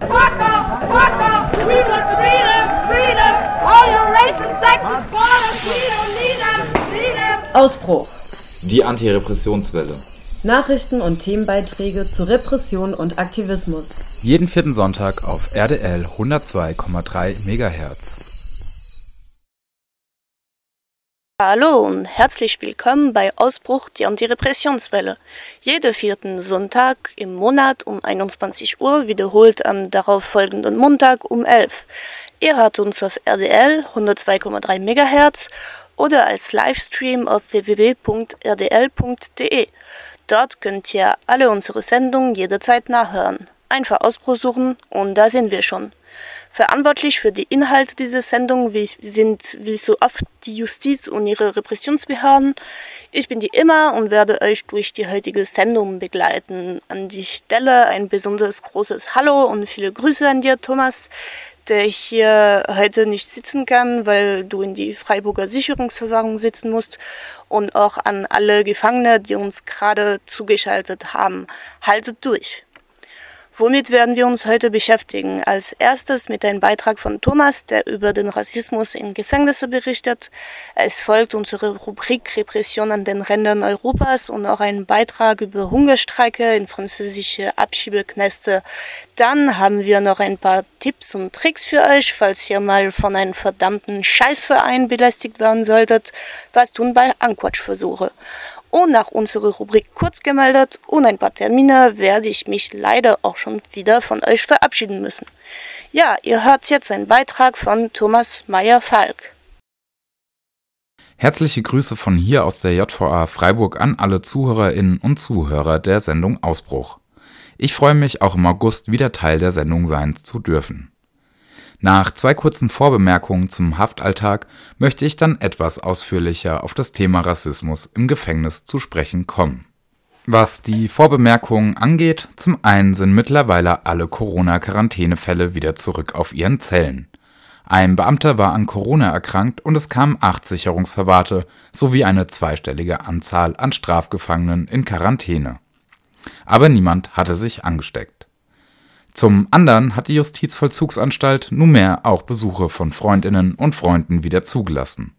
Fuck off! Fuck off! We want freedom! Freedom! All your racist, sexist borders! We don't need them! Need them! Ausbruch. Die Antirepressionswelle. Nachrichten und Themenbeiträge zu Repression und Aktivismus. Jeden vierten Sonntag auf RDL 102,3 MHz. Hallo und herzlich willkommen bei Ausbruch die Antirepressionswelle. Jeden vierten Sonntag im Monat um 21 Uhr wiederholt am darauffolgenden Montag um 11. Ihr hört uns auf RDL 102,3 MHz oder als Livestream auf www.rdl.de. Dort könnt ihr alle unsere Sendungen jederzeit nachhören. Einfach Ausbruch suchen und da sind wir schon. Verantwortlich für die Inhalte dieser Sendung sind wie so oft die Justiz und ihre Repressionsbehörden. Ich bin die immer und werde euch durch die heutige Sendung begleiten. An die Stelle ein besonders großes Hallo und viele Grüße an dir, Thomas, der hier heute nicht sitzen kann, weil du in die Freiburger Sicherungsverwahrung sitzen musst. Und auch an alle Gefangene, die uns gerade zugeschaltet haben. Haltet durch! Womit werden wir uns heute beschäftigen? Als erstes mit einem Beitrag von Thomas, der über den Rassismus in Gefängnisse berichtet. Es folgt unsere Rubrik Repression an den Rändern Europas und auch ein Beitrag über Hungerstreike in französische Abschiebeknäste. Dann haben wir noch ein paar Tipps und Tricks für euch, falls ihr mal von einem verdammten Scheißverein belästigt werden solltet. Was tun bei Anquatschversuche? Und nach unserer Rubrik kurz gemeldet und ein paar Termine werde ich mich leider auch schon wieder von euch verabschieden müssen. Ja, ihr hört jetzt einen Beitrag von Thomas Meyer-Falk. Herzliche Grüße von hier aus der JVA Freiburg an alle Zuhörerinnen und Zuhörer der Sendung Ausbruch. Ich freue mich auch im August wieder Teil der Sendung sein zu dürfen. Nach zwei kurzen Vorbemerkungen zum Haftalltag möchte ich dann etwas ausführlicher auf das Thema Rassismus im Gefängnis zu sprechen kommen. Was die Vorbemerkungen angeht, zum einen sind mittlerweile alle Corona-Quarantänefälle wieder zurück auf ihren Zellen. Ein Beamter war an Corona erkrankt und es kamen acht Sicherungsverwahrte sowie eine zweistellige Anzahl an Strafgefangenen in Quarantäne. Aber niemand hatte sich angesteckt. Zum anderen hat die Justizvollzugsanstalt nunmehr auch Besuche von Freundinnen und Freunden wieder zugelassen.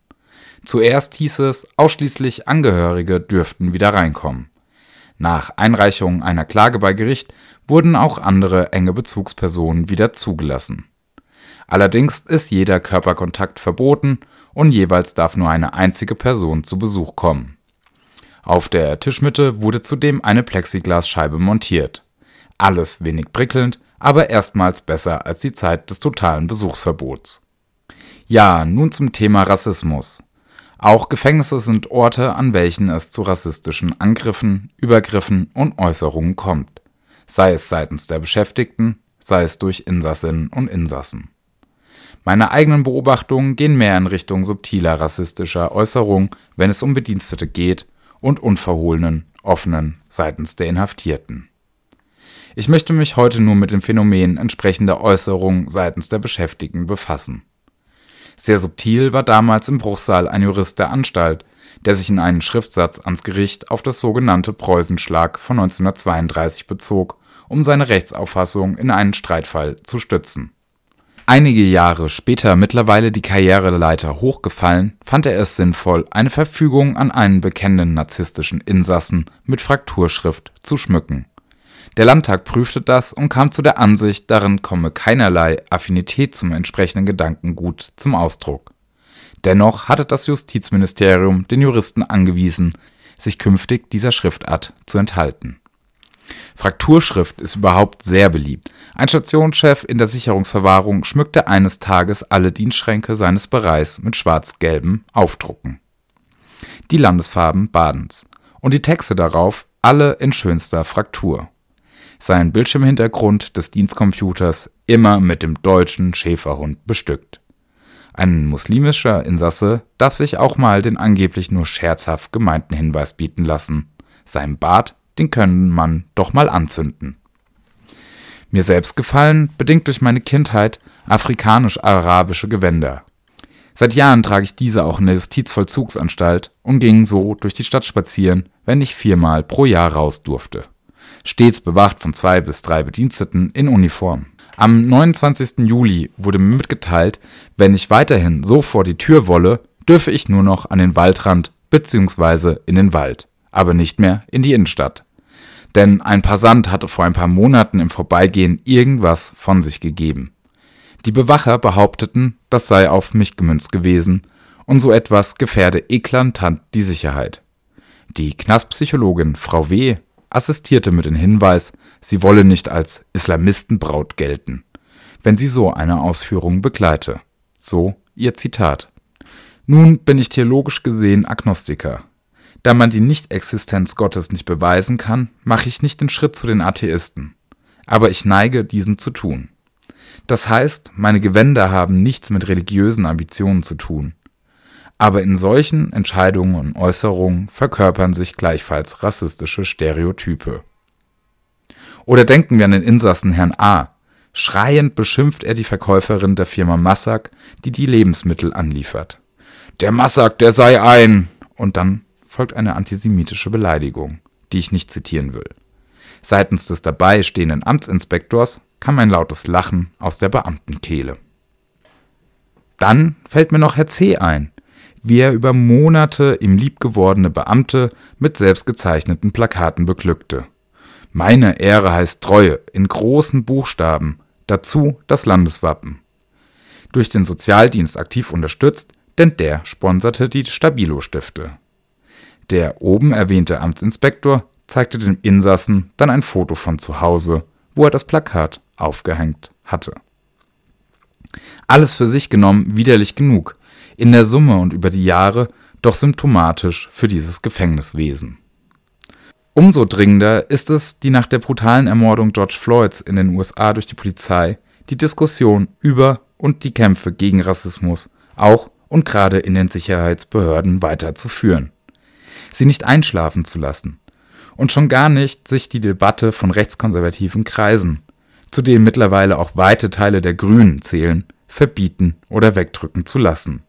Zuerst hieß es, ausschließlich Angehörige dürften wieder reinkommen. Nach Einreichung einer Klage bei Gericht wurden auch andere enge Bezugspersonen wieder zugelassen. Allerdings ist jeder Körperkontakt verboten und jeweils darf nur eine einzige Person zu Besuch kommen. Auf der Tischmitte wurde zudem eine Plexiglasscheibe montiert. Alles wenig prickelnd, aber erstmals besser als die Zeit des totalen Besuchsverbots. Ja, nun zum Thema Rassismus. Auch Gefängnisse sind Orte, an welchen es zu rassistischen Angriffen, Übergriffen und Äußerungen kommt, sei es seitens der Beschäftigten, sei es durch Insassinnen und Insassen. Meine eigenen Beobachtungen gehen mehr in Richtung subtiler rassistischer Äußerungen, wenn es um Bedienstete geht, und unverhohlenen, offenen seitens der Inhaftierten. Ich möchte mich heute nur mit dem Phänomen entsprechender Äußerungen seitens der Beschäftigten befassen. Sehr subtil war damals im Bruchsaal ein Jurist der Anstalt, der sich in einen Schriftsatz ans Gericht auf das sogenannte Preußenschlag von 1932 bezog, um seine Rechtsauffassung in einen Streitfall zu stützen. Einige Jahre später mittlerweile die Karriereleiter hochgefallen, fand er es sinnvoll, eine Verfügung an einen bekennenden narzisstischen Insassen mit Frakturschrift zu schmücken der Landtag prüfte das und kam zu der Ansicht, darin komme keinerlei Affinität zum entsprechenden Gedankengut zum Ausdruck. Dennoch hatte das Justizministerium den Juristen angewiesen, sich künftig dieser Schriftart zu enthalten. Frakturschrift ist überhaupt sehr beliebt. Ein Stationschef in der Sicherungsverwahrung schmückte eines Tages alle Dienstschränke seines Bereichs mit schwarz-gelben Aufdrucken. Die Landesfarben Badens und die Texte darauf alle in schönster Fraktur sein Bildschirmhintergrund des Dienstcomputers immer mit dem deutschen Schäferhund bestückt. Ein muslimischer Insasse darf sich auch mal den angeblich nur scherzhaft gemeinten Hinweis bieten lassen. Sein Bart, den können man doch mal anzünden. Mir selbst gefallen, bedingt durch meine Kindheit, afrikanisch-arabische Gewänder. Seit Jahren trage ich diese auch in der Justizvollzugsanstalt und ging so durch die Stadt spazieren, wenn ich viermal pro Jahr raus durfte stets bewacht von zwei bis drei Bediensteten in Uniform. Am 29. Juli wurde mir mitgeteilt, wenn ich weiterhin so vor die Tür wolle, dürfe ich nur noch an den Waldrand bzw. in den Wald, aber nicht mehr in die Innenstadt. Denn ein Passant hatte vor ein paar Monaten im Vorbeigehen irgendwas von sich gegeben. Die Bewacher behaupteten, das sei auf mich gemünzt gewesen, und so etwas gefährde eklatant die Sicherheit. Die Knastpsychologin Frau W. assistierte mit dem Hinweis, sie wolle nicht als Islamistenbraut gelten, wenn sie so eine Ausführung begleite. So ihr Zitat. Nun bin ich theologisch gesehen Agnostiker. Da man die Nichtexistenz Gottes nicht beweisen kann, mache ich nicht den Schritt zu den Atheisten. Aber ich neige, diesen zu tun. Das heißt, meine Gewänder haben nichts mit religiösen Ambitionen zu tun. Aber in solchen Entscheidungen und Äußerungen verkörpern sich gleichfalls rassistische Stereotype. Oder denken wir an den Insassen Herrn A. Schreiend beschimpft er die Verkäuferin der Firma Massak, die die Lebensmittel anliefert. Der Massak, der sei ein! Und dann folgt eine antisemitische Beleidigung, die ich nicht zitieren will. Seitens des dabei stehenden Amtsinspektors kam ein lautes Lachen aus der Beamtenkehle. Dann fällt mir noch Herr C. ein, wie er über Monate ihm liebgewordene Beamte mit selbstgezeichneten Plakaten beglückte. Meine Ehre heißt Treue in großen Buchstaben, dazu das Landeswappen. Durch den Sozialdienst aktiv unterstützt, denn der sponserte die Stabilo-Stifte. Der oben erwähnte Amtsinspektor zeigte dem Insassen dann ein Foto von zu Hause, wo er das Plakat aufgehängt hatte. Alles für sich genommen widerlich genug, in der Summe und über die Jahre doch symptomatisch für dieses Gefängniswesen. Umso dringender ist es, die nach der brutalen Ermordung George Floyds in den USA durch die Polizei die Diskussion über und die Kämpfe gegen Rassismus auch und gerade in den Sicherheitsbehörden weiterzuführen. Sie nicht einschlafen zu lassen. Und schon gar nicht sich die Debatte von rechtskonservativen Kreisen, zu denen mittlerweile auch weite Teile der Grünen zählen, verbieten oder wegdrücken zu lassen.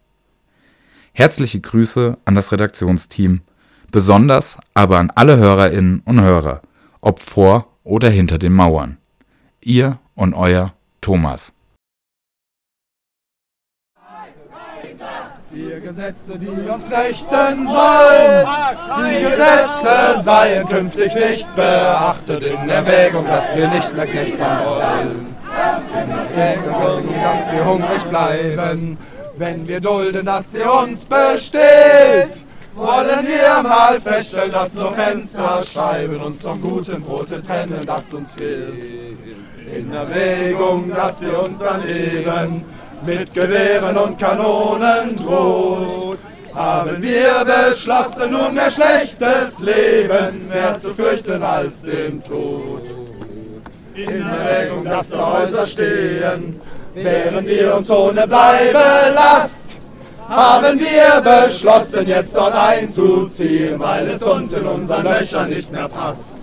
Herzliche Grüße an das Redaktionsteam, besonders aber an alle Hörerinnen und Hörer, ob vor oder hinter den Mauern. Ihr und euer Thomas. Die Gesetze, die uns knechten sollen, die Gesetze seien künftig nicht beachtet in Erwägung, dass wir nicht mehr Knecht sein wollen. In Erwägung, dass wir hungrig bleiben, wenn wir dulden, dass sie uns besteht, wollen wir mal feststellen, dass nur Fensterscheiben uns vom guten Brote trennen, das uns fehlt. In Erwägung, dass sie uns dann eben mit Gewehren und Kanonen droht, haben wir beschlossen, nunmehr schlechtes Leben mehr zu fürchten als den Tod. In Erwägung, dass die Häuser stehen, Während wir uns ohne Bleibe lasst, haben wir beschlossen, jetzt dort einzuziehen, weil es uns in unseren Löchern nicht mehr passt.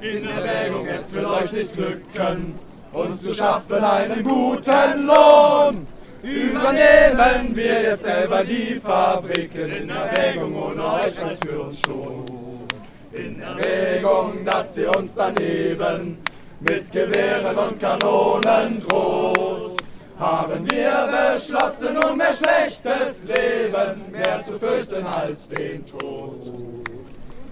In Erwägung, es wird euch nicht glücken, uns zu schaffen einen guten Lohn. Übernehmen wir jetzt selber die Fabriken, in Erwägung ohne euch als für uns schon. In Erwägung, dass ihr uns daneben mit Gewehren und Kanonen droht. Haben wir beschlossen, um mehr schlechtes Leben mehr zu fürchten als den Tod.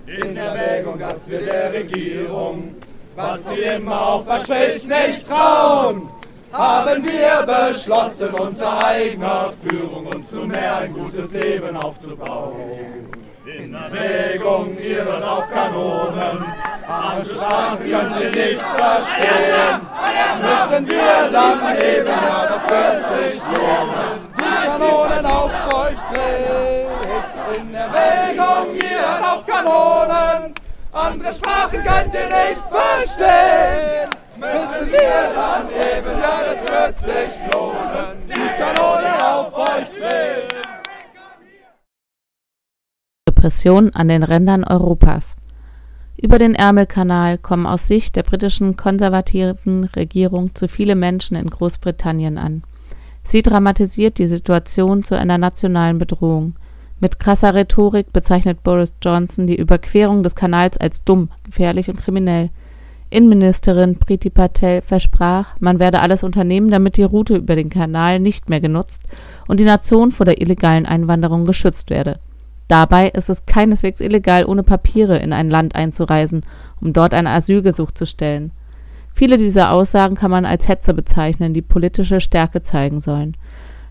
In Erwägung, dass wir der Regierung, was sie immer auch verspricht, nicht trauen, haben wir beschlossen, unter eigener Führung uns nunmehr ein gutes Leben aufzubauen. In Erwägung, ihr hört auf Kanonen, andere Straßen könnt ihr nicht verstehen. Müssen wir dann eben, ja, das wird sich lohnen, die Kanonen auf euch drehen. In Erwägung, ihr hört auf Kanonen, andere Sprachen könnt ihr nicht verstehen. Müssen wir dann eben, ja, das wird sich lohnen, die Kanonen auf euch drehen. Repression an den Rändern Europas. Über den Ärmelkanal kommen aus Sicht der britischen konservativen Regierung zu viele Menschen in Großbritannien an. Sie dramatisiert die Situation zu einer nationalen Bedrohung. Mit krasser Rhetorik bezeichnet Boris Johnson die Überquerung des Kanals als dumm, gefährlich und kriminell. Innenministerin Priti Patel versprach, man werde alles unternehmen, damit die Route über den Kanal nicht mehr genutzt und die Nation vor der illegalen Einwanderung geschützt werde. Dabei ist es keineswegs illegal, ohne Papiere in ein Land einzureisen, um dort ein Asylgesuch zu stellen. Viele dieser Aussagen kann man als Hetze bezeichnen, die politische Stärke zeigen sollen.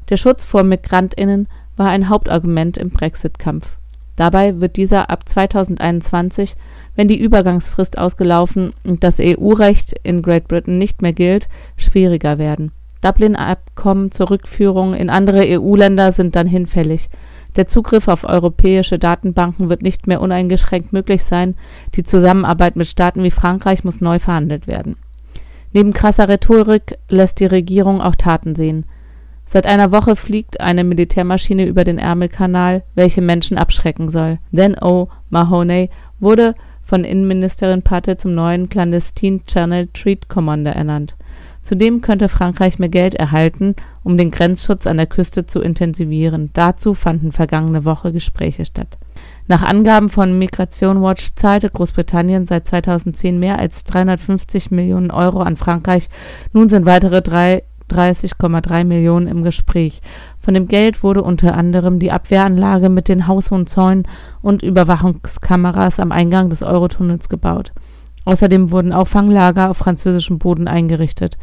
Der Schutz vor Migrantinnen war ein Hauptargument im Brexit-Kampf. Dabei wird dieser ab 2021, wenn die Übergangsfrist ausgelaufen und das EU-Recht in Great Britain nicht mehr gilt, schwieriger werden. Dublin-Abkommen zur Rückführung in andere EU-Länder sind dann hinfällig. Der Zugriff auf europäische Datenbanken wird nicht mehr uneingeschränkt möglich sein. Die Zusammenarbeit mit Staaten wie Frankreich muss neu verhandelt werden. Neben krasser Rhetorik lässt die Regierung auch Taten sehen. Seit einer Woche fliegt eine Militärmaschine über den Ärmelkanal, welche Menschen abschrecken soll. Dan O'Mahony wurde von Innenministerin Patel zum neuen Clandestine Channel Treat Commander ernannt. Zudem könnte Frankreich mehr Geld erhalten, um den Grenzschutz an der Küste zu intensivieren. Dazu fanden vergangene Woche Gespräche statt. Nach Angaben von Migration Watch zahlte Großbritannien seit 2010 mehr als 350 Millionen Euro an Frankreich. Nun sind weitere drei 30,3 Millionen im Gespräch. Von dem Geld wurde unter anderem die Abwehranlage mit den haushohen und Überwachungskameras am Eingang des Eurotunnels gebaut. Außerdem wurden Auffanglager auf französischem Boden eingerichtet.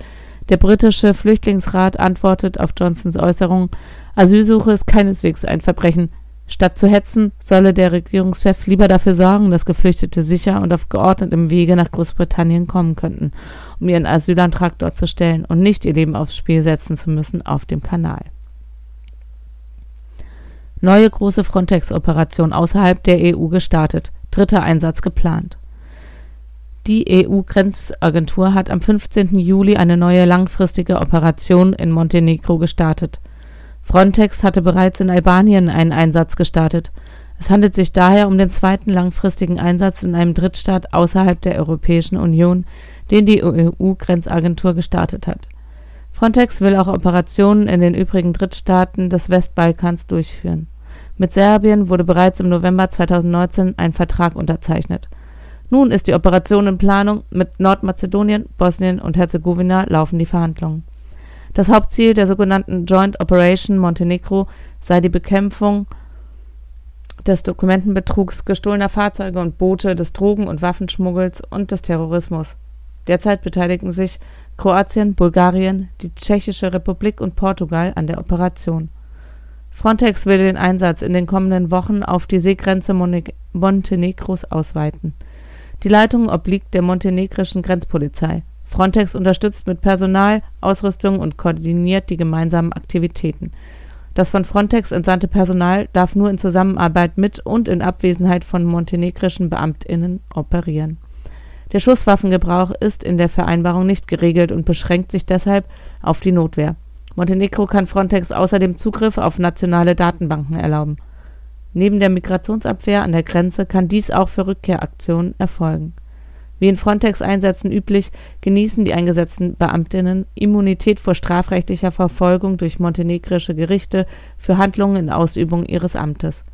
Der britische Flüchtlingsrat antwortet auf Johnsons Äußerung, Asylsuche ist keineswegs ein Verbrechen, Statt zu hetzen, solle der Regierungschef lieber dafür sorgen, dass Geflüchtete sicher und auf geordnetem Wege nach Großbritannien kommen könnten, um ihren Asylantrag dort zu stellen und nicht ihr Leben aufs Spiel setzen zu müssen auf dem Kanal. Neue große Frontex-Operation außerhalb der EU gestartet. Dritter Einsatz geplant. Die EU-Grenzagentur hat am 15. Juli eine neue langfristige Operation in Montenegro gestartet. Frontex hatte bereits in Albanien einen Einsatz gestartet. Es handelt sich daher um den zweiten langfristigen Einsatz in einem Drittstaat außerhalb der Europäischen Union, den die EU-Grenzagentur gestartet hat. Frontex will auch Operationen in den übrigen Drittstaaten des Westbalkans durchführen. Mit Serbien wurde bereits im November 2019 ein Vertrag unterzeichnet. Nun ist die Operation in Planung, mit Nordmazedonien, Bosnien und Herzegowina laufen die Verhandlungen das Hauptziel der sogenannten Joint Operation Montenegro sei die Bekämpfung des Dokumentenbetrugs, gestohlener Fahrzeuge und Boote, des Drogen- und Waffenschmuggels und des Terrorismus. Derzeit beteiligen sich Kroatien, Bulgarien, die Tschechische Republik und Portugal an der Operation. Frontex will den Einsatz in den kommenden Wochen auf die Seegrenze Montenegros ausweiten. Die Leitung obliegt der montenegrischen Grenzpolizei Frontex unterstützt mit Personal, Ausrüstung und koordiniert die gemeinsamen Aktivitäten. Das von Frontex entsandte Personal darf nur in Zusammenarbeit mit und in Abwesenheit von montenegrischen BeamtInnen operieren. Der Schusswaffengebrauch ist in der Vereinbarung nicht geregelt und beschränkt sich deshalb auf die Notwehr. Montenegro kann Frontex außerdem Zugriff auf nationale Datenbanken erlauben. Neben der Migrationsabwehr an der Grenze kann dies auch für Rückkehraktionen erfolgen wie in Frontex-Einsätzen üblich, genießen die eingesetzten Beamtinnen Immunität vor strafrechtlicher Verfolgung durch montenegrische Gerichte für Handlungen in Ausübung ihres Amtes.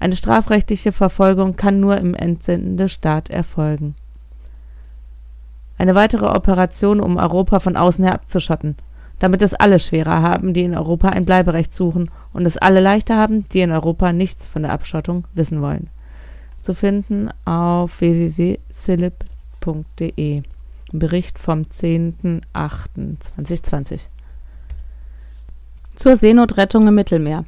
Eine strafrechtliche Verfolgung kann nur im Entsendestaat erfolgen. Eine weitere Operation, um Europa von außen her abzuschotten, damit es alle schwerer haben, die in Europa ein Bleiberecht suchen, und es alle leichter haben, die in Europa nichts von der Abschottung wissen wollen. Zu finden auf www.silib.de www.ftf.de. Bericht vom 10.08.2020. Zur Seenotrettung im Mittelmeer.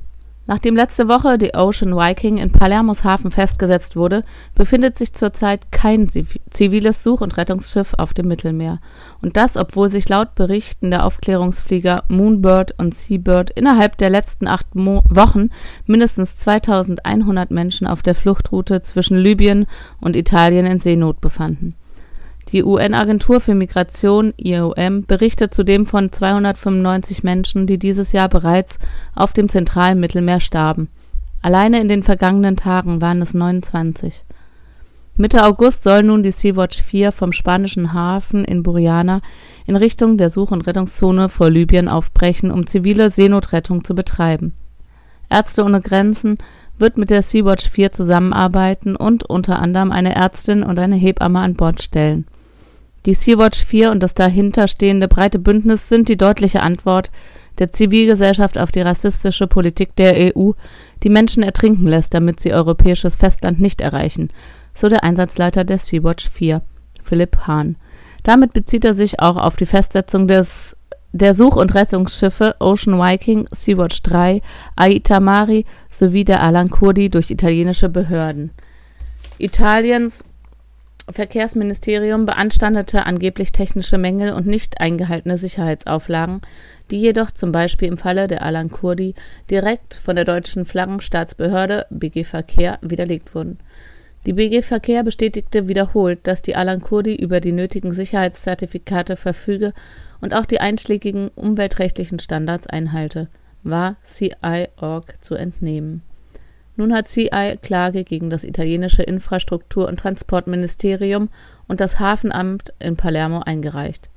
Nachdem letzte Woche die Ocean Viking in Palermos Hafen festgesetzt wurde, befindet sich zurzeit kein ziviles Such- und Rettungsschiff auf dem Mittelmeer. Und das, obwohl sich laut Berichten der Aufklärungsflieger Moonbird und Seabird innerhalb der letzten acht Mo Wochen mindestens 2100 Menschen auf der Fluchtroute zwischen Libyen und Italien in Seenot befanden. Die UN-Agentur für Migration (IOM) berichtet zudem von 295 Menschen, die dieses Jahr bereits auf dem zentralen Mittelmeer starben. Alleine in den vergangenen Tagen waren es 29. Mitte August soll nun die Sea-Watch 4 vom spanischen Hafen in Buriana in Richtung der Such und Rettungszone vor Libyen aufbrechen, um zivile Seenotrettung zu betreiben. Ärzte ohne Grenzen wird mit der Sea-Watch 4 zusammenarbeiten und unter anderem eine Ärztin und eine Hebamme an Bord stellen Die Sea-Watch 4 und das dahinterstehende breite Bündnis sind die deutliche Antwort der Zivilgesellschaft auf die rassistische Politik der EU, die Menschen ertrinken lässt, damit sie europäisches Festland nicht erreichen, so der Einsatzleiter der Sea-Watch 4, Philipp Hahn. Damit bezieht er sich auch auf die Festsetzung des der Such- und Rettungsschiffe Ocean Viking, Sea-Watch 3, Aita Mari sowie der Alan Kurdi durch italienische Behörden. Italiens Verkehrsministerium beanstandete angeblich technische Mängel und nicht eingehaltene Sicherheitsauflagen, die jedoch zum Beispiel im Falle der Alan Kurdi direkt von der deutschen Flaggenstaatsbehörde BG Verkehr widerlegt wurden. Die BG Verkehr bestätigte wiederholt, dass die Alan Kurdi über die nötigen Sicherheitszertifikate verfüge und auch die einschlägigen umweltrechtlichen Standards einhalte, war CI.org zu entnehmen. Nun hat CI Klage gegen das italienische Infrastruktur- und Transportministerium und das Hafenamt in Palermo eingereicht.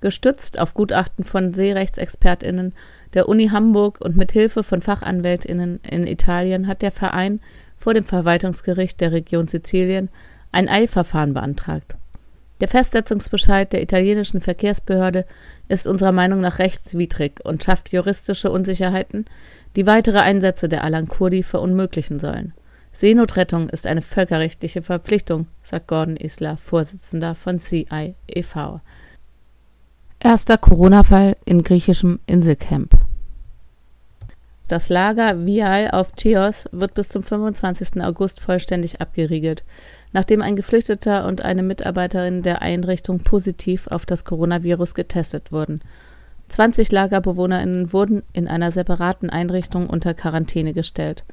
Gestützt auf Gutachten von Seerechtsexpertinnen der Uni Hamburg und mit Hilfe von Fachanwältinnen in Italien hat der Verein vor dem Verwaltungsgericht der Region Sizilien ein Eilverfahren beantragt. Der Festsetzungsbescheid der italienischen Verkehrsbehörde ist unserer Meinung nach rechtswidrig und schafft juristische Unsicherheiten, die weitere Einsätze der Alan Kurdi verunmöglichen sollen. Seenotrettung ist eine völkerrechtliche Verpflichtung, sagt Gordon Isler, Vorsitzender von CI e.V. Erster Corona-Fall in griechischem Inselcamp. Das Lager Vial auf Chios wird bis zum 25. August vollständig abgeriegelt nachdem ein Geflüchteter und eine Mitarbeiterin der Einrichtung positiv auf das Coronavirus getestet wurden. 20 LagerbewohnerInnen wurden in einer separaten Einrichtung unter Quarantäne gestellt.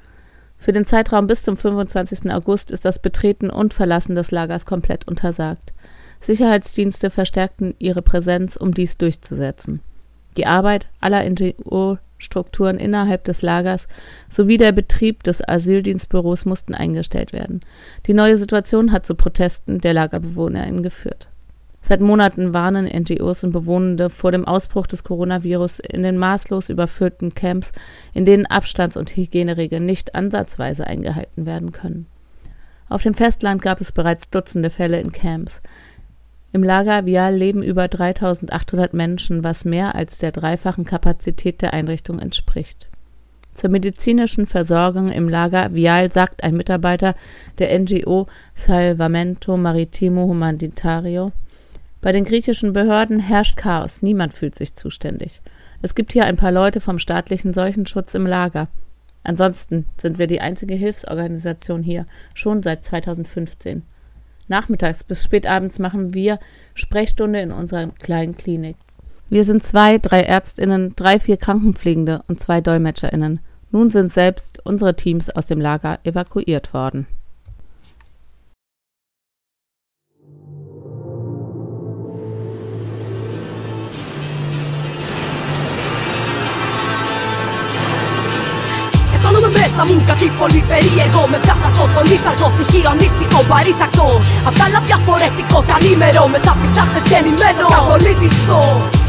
Für den Zeitraum bis zum 25. August ist das Betreten und Verlassen des Lagers komplett untersagt. Sicherheitsdienste verstärkten ihre Präsenz, um dies durchzusetzen. Die Arbeit aller NGO Strukturen innerhalb des Lagers sowie der Betrieb des Asyldienstbüros mussten eingestellt werden. Die neue Situation hat zu Protesten der LagerbewohnerInnen geführt. Seit Monaten warnen NGOs und Bewohnende vor dem Ausbruch des Coronavirus in den maßlos überfüllten Camps, in denen Abstands- und Hygieneregeln nicht ansatzweise eingehalten werden können. Auf dem Festland gab es bereits Dutzende Fälle in Camps. Im Lager Vial leben über 3800 Menschen, was mehr als der dreifachen Kapazität der Einrichtung entspricht. Zur medizinischen Versorgung im Lager Vial sagt ein Mitarbeiter der NGO Salvamento Maritimo Humanitario, bei den griechischen Behörden herrscht Chaos, niemand fühlt sich zuständig. Es gibt hier ein paar Leute vom staatlichen Seuchenschutz im Lager. Ansonsten sind wir die einzige Hilfsorganisation hier, schon seit 2015. Nachmittags bis spätabends machen wir Sprechstunde in unserer kleinen Klinik. Wir sind zwei, drei Ärztinnen, drei, vier Krankenpflegende und zwei Dolmetscherinnen. Nun sind selbst unsere Teams aus dem Lager evakuiert worden. Μέσα μου κάτι πολύ περίεργο. Με βγάζει από το λίθαργο στοιχείο ανήσυχο παρήσακτο. Απ' τα άλλα διαφορετικό κι ανήμερο Μέσα απ' τις τάχτες γεννημένο Καπολίτιστο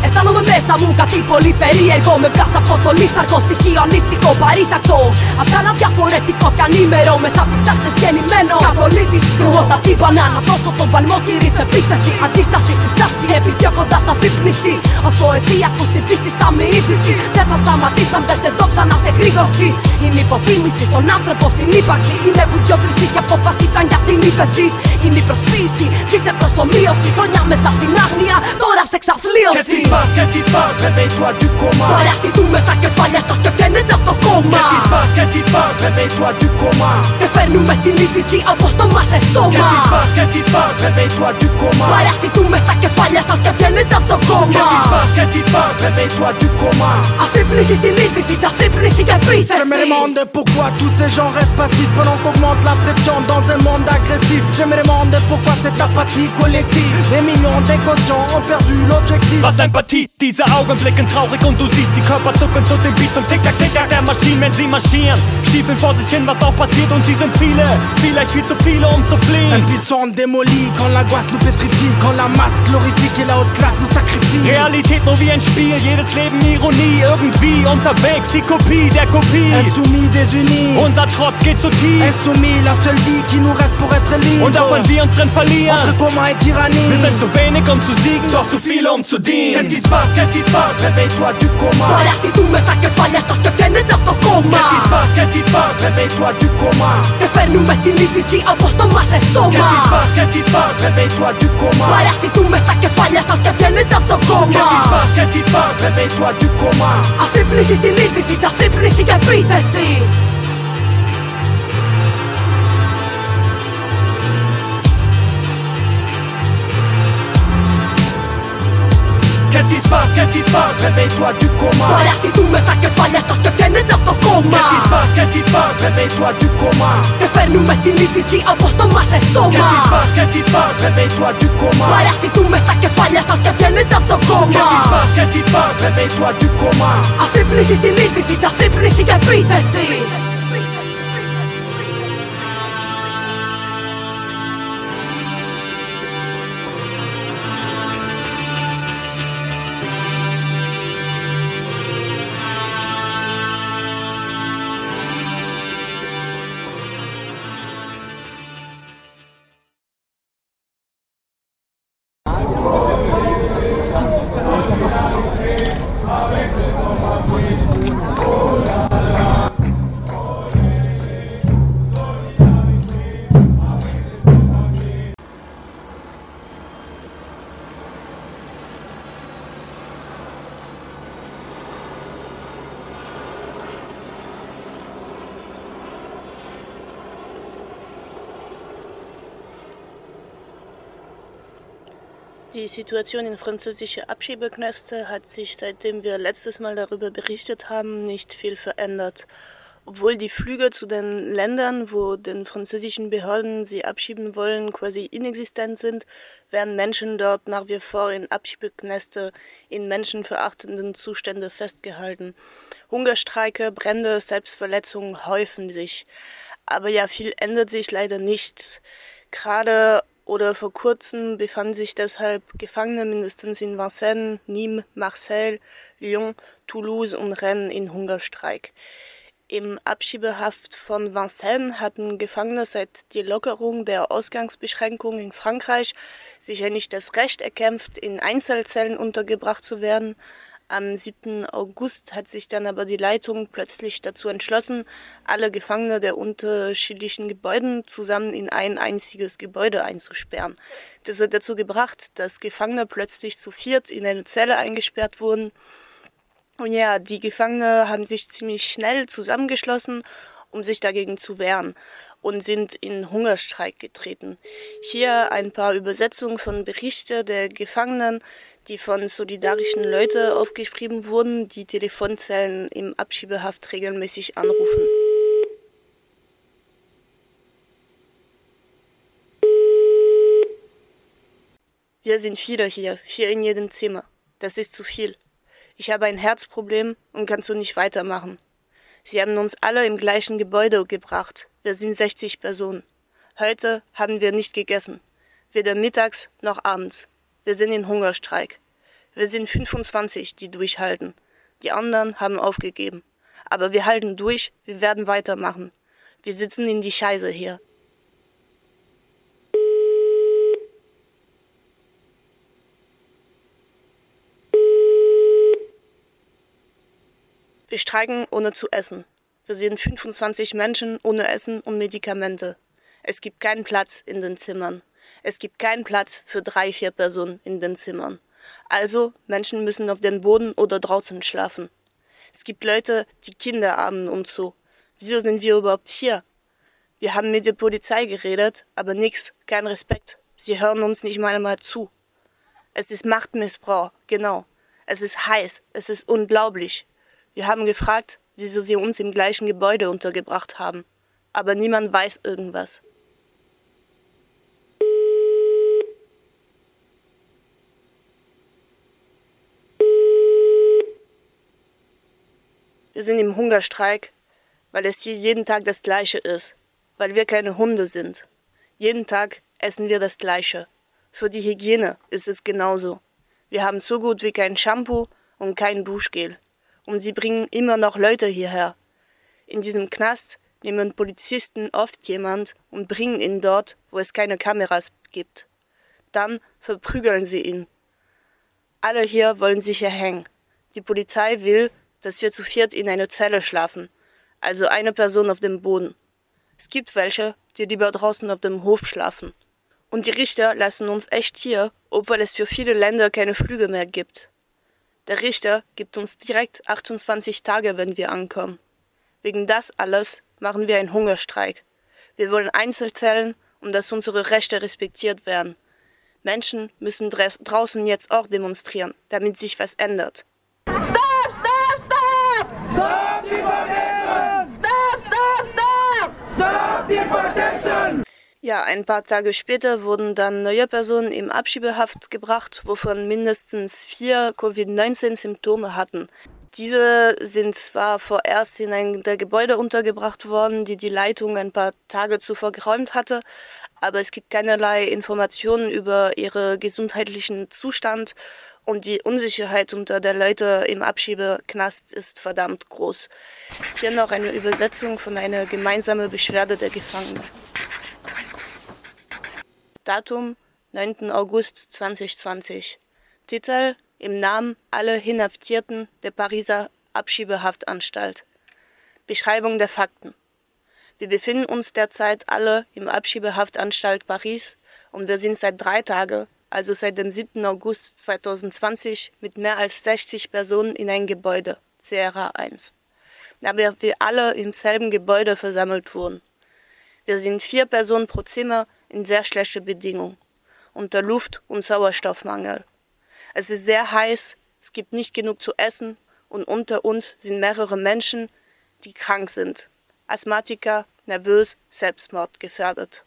Αισθάνομαι μέσα μου κάτι πολύ περίεργο. Με βγάζει από το λίθαργο στοιχείο ανήσυχο παρήσακτο. Απ' τα άλλα διαφορετικό κι ανήμερο Μέσα απ' τις τάχτες γεννημένο Καπολίτιστο Κρούω τα τύπανα να δώσω τον παλμό κύρι σε επίθεση. Αντίσταση στη στάση επιδιώκοντας αφύπνιση. Όσο εσύ ακούς ειδήσεις θα με είδηση Δεν θα σταματήσω αν δεν σε δω ξανά σε γρήγορση. Είναι υποτίμηση στον άνθρωπο στην ύπαρξη. Είναι που δυο τρει και αποφασίσαν για την ύφεση. Είναι η προσποίηση, ζήσε προσωμείωση. Χρόνια μέσα στην άγνοια, τώρα σε εξαθλίωση. Qu'est-ce qui se passe, qu'est-ce qui se passe, réveille-toi du coma. Παρασιτούμε στα κεφάλια σας και βγαίνετε από το κόμμα. Qu'est-ce qui se passe, qu'est-ce qui se passe, réveille-toi du coma. Και φέρνουμε την είδηση από στόμα σε Qu'est-ce στόμα. qui se passe, qu'est-ce qui se passe, réveille-toi du coma. Παρασιτούμε στα κεφάλια σας και βγαίνετε από το Qu'est-ce qui se κόμμα. passe, qu'est-ce qui se passe, réveille-toi du coma. Αφύπνιση συνείδηση, αφύπνιση και Je me επίθεση. Pourquoi tous ces gens restent passifs pendant qu'augmente la pression dans un monde agressif. Je me demande pourquoi cette apathie collective. Des millions d'inconscients ont perdu l'objectif. Was Empathie, diese Augenblicken traurig und du siehst die Körper zucken zu dem Beat zum Tick-Tack, Tick-Tack der Maschinen, wenn sie marschieren. Stiefeln vor sich hin, was auch passiert und sie sind viele, vielleicht viel zu viele, um zu fliehen. Impuissants démolis quand l'angoisse nous pétrifie, quand la masse glorifie et la haute classe nous sacrifie. Realität nur wie ein Spiel, Spiel, jedes Leben Ironie, irgendwie unterwegs, die Kopie der Kopie. Insoumis, désunis. Unser Trotz geht zu tief. Insoumis, la seule vie qui nous reste pour être libre. Und auch wenn wir uns drin verlieren. Entre commun et tyrannie. Wir sind zu wenig, um zu siegen, doch zu viele, um zu dienen. Qu'est-ce qui se passe, qu'est-ce qui se passe? Réveille-toi du coma. Parece tu me sta che falli, sta schiaffendo da to coma. Qu'est-ce qui se passe, qu'est-ce qui se passe? Réveille-toi du coma. Metti in sì a posto ma se stoma. Qu'est-ce qui se passe, qu'est-ce qui se passe? Réveille-toi du coma. Parece tu me sta che falli, sta schiaffendo da to coma. Qu'est-ce qui se passe, qu'est-ce qui se passe? Réveille-toi du coma. A fipnisi si nifisi, sa Qu'est-ce qui se passe, qu'est-ce qui se passe? Réveille-toi du coma. Parece tu me sta che falli, sta schiaffendo da to coma. Qu'est-ce qui se passe, qu'est-ce qui se passe? Réveille-toi du coma. Te fermi un metti in sì a posto ma se Qu'est-ce qui se passe, qu'est-ce qui se passe? Réveille-toi du coma. Parece tu me sta che falli, sta schiaffendo da to Qu'est-ce qui se coma. passe, qu'est-ce qui se passe? Réveille-toi du coma. A fipnisi si nifisi, sa fipnisi capitesi. Die Situation in französische Abschiebeknäste hat sich, seitdem wir letztes Mal darüber berichtet haben, nicht viel verändert. Obwohl die Flüge zu den Ländern, wo den französischen Behörden sie abschieben wollen, quasi inexistent sind, werden Menschen dort nach wie vor in Abschiebeknäste in menschenverachtenden Zuständen festgehalten. Hungerstreike, Brände, Selbstverletzungen häufen sich. Aber ja, viel ändert sich leider nicht. Gerade oder vor kurzem befanden sich deshalb Gefangene mindestens in Vincennes, Nîmes, Marseille, Lyon, Toulouse und Rennes in Hungerstreik. Im Abschiebehaft von Vincennes hatten Gefangene seit die Lockerung der Ausgangsbeschränkung in Frankreich sicher nicht das Recht erkämpft, in Einzelzellen untergebracht zu werden. Am 7. August hat sich dann aber die Leitung plötzlich dazu entschlossen, alle Gefangene der unterschiedlichen Gebäuden zusammen in ein einziges Gebäude einzusperren. Das hat dazu gebracht, dass Gefangene plötzlich zu viert in eine Zelle eingesperrt wurden. Und ja, die Gefangene haben sich ziemlich schnell zusammengeschlossen, um sich dagegen zu wehren und sind in Hungerstreik getreten. Hier ein paar Übersetzungen von Berichten der Gefangenen, die von solidarischen Leuten aufgeschrieben wurden, die Telefonzellen im Abschiebehaft regelmäßig anrufen. Wir sind viele hier, vier in jedem Zimmer. Das ist zu viel. Ich habe ein Herzproblem und kann so nicht weitermachen. Sie haben uns alle im gleichen Gebäude gebracht. Wir sind 60 Personen. Heute haben wir nicht gegessen. Weder mittags noch abends. Wir sind in Hungerstreik. Wir sind 25, die durchhalten. Die anderen haben aufgegeben. Aber wir halten durch, wir werden weitermachen. Wir sitzen in die Scheiße hier. Wir streiken ohne zu essen. Wir sind 25 Menschen ohne Essen und Medikamente. Es gibt keinen Platz in den Zimmern. Es gibt keinen Platz für drei, vier Personen in den Zimmern. Also, Menschen müssen auf dem Boden oder draußen schlafen. Es gibt Leute, die Kinder haben und so. Wieso sind wir überhaupt hier? Wir haben mit der Polizei geredet, aber nix, kein Respekt. Sie hören uns nicht mal mal zu. Es ist Machtmissbrauch, genau. Es ist heiß, es ist unglaublich. Wir haben gefragt, wieso sie uns im gleichen Gebäude untergebracht haben. Aber niemand weiß irgendwas. Wir sind im Hungerstreik, weil es hier jeden Tag das Gleiche ist. Weil wir keine Hunde sind. Jeden Tag essen wir das Gleiche. Für die Hygiene ist es genauso. Wir haben so gut wie kein Shampoo und kein Duschgel. Und sie bringen immer noch Leute hierher. In diesem Knast nehmen Polizisten oft jemand und bringen ihn dort, wo es keine Kameras gibt. Dann verprügeln sie ihn. Alle hier wollen sicher hängen. Die Polizei will, dass wir zu viert in einer Zelle schlafen, also eine Person auf dem Boden. Es gibt welche, die lieber draußen auf dem Hof schlafen. Und die Richter lassen uns echt hier, obwohl es für viele Länder keine Flüge mehr gibt. Der Richter gibt uns direkt 28 Tage, wenn wir ankommen. Wegen das alles machen wir einen Hungerstreik. Wir wollen Einzelzellen und dass unsere Rechte respektiert werden. Menschen müssen draußen jetzt auch demonstrieren, damit sich was ändert. Stop, stop, stop! Stop deportation! Stop, stop, stop! Stop deportation! Ja, ein paar Tage später wurden dann neue Personen im Abschiebehaft gebracht, wovon mindestens vier Covid-19-Symptome hatten. Diese sind zwar vorerst in ein der Gebäude untergebracht worden, die die Leitung ein paar Tage zuvor geräumt hatte, aber es gibt keinerlei Informationen über ihren gesundheitlichen Zustand und die Unsicherheit unter der Leute im Abschiebeknast ist verdammt groß. Hier noch eine Übersetzung von einer gemeinsamen Beschwerde der Gefangenen. Datum 9. August 2020. Titel im Namen aller Inhaftierten der Pariser Abschiebehaftanstalt. Beschreibung der Fakten. Wir befinden uns derzeit alle im Abschiebehaftanstalt Paris und wir sind seit drei Tagen, also seit dem 7. August 2020, mit mehr als 60 Personen in ein Gebäude, CRA 1. Aber wir alle im selben Gebäude versammelt wurden. Wir sind vier Personen pro Zimmer in sehr schlechten Bedingungen, unter Luft- und Sauerstoffmangel. Es ist sehr heiß, es gibt nicht genug zu essen und unter uns sind mehrere Menschen, die krank sind. Asthmatiker, nervös, selbstmordgefährdet.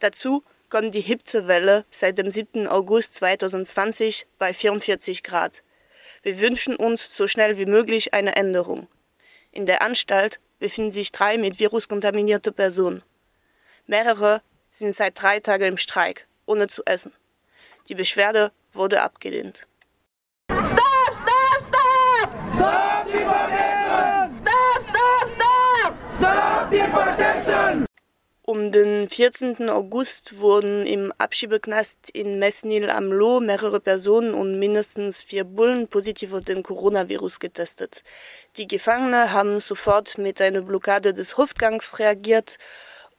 Dazu kommt die Hitzewelle seit dem 7. August 2020 bei 44 Grad. Wir wünschen uns so schnell wie möglich eine Änderung. In der Anstalt befinden sich drei mit Virus kontaminierte Personen. Mehrere sind seit drei Tagen im Streik, ohne zu essen. Die Beschwerde wurde abgelehnt. Stop, stop, stop! Stop deportation! Stop, stop, stop! Stop deportation! Um den 14. August wurden im Abschiebeknast in Mesnil am Loh mehrere Personen und mindestens vier Bullen positiv auf den Coronavirus getestet. Die Gefangenen haben sofort mit einer Blockade des Hauptgangs reagiert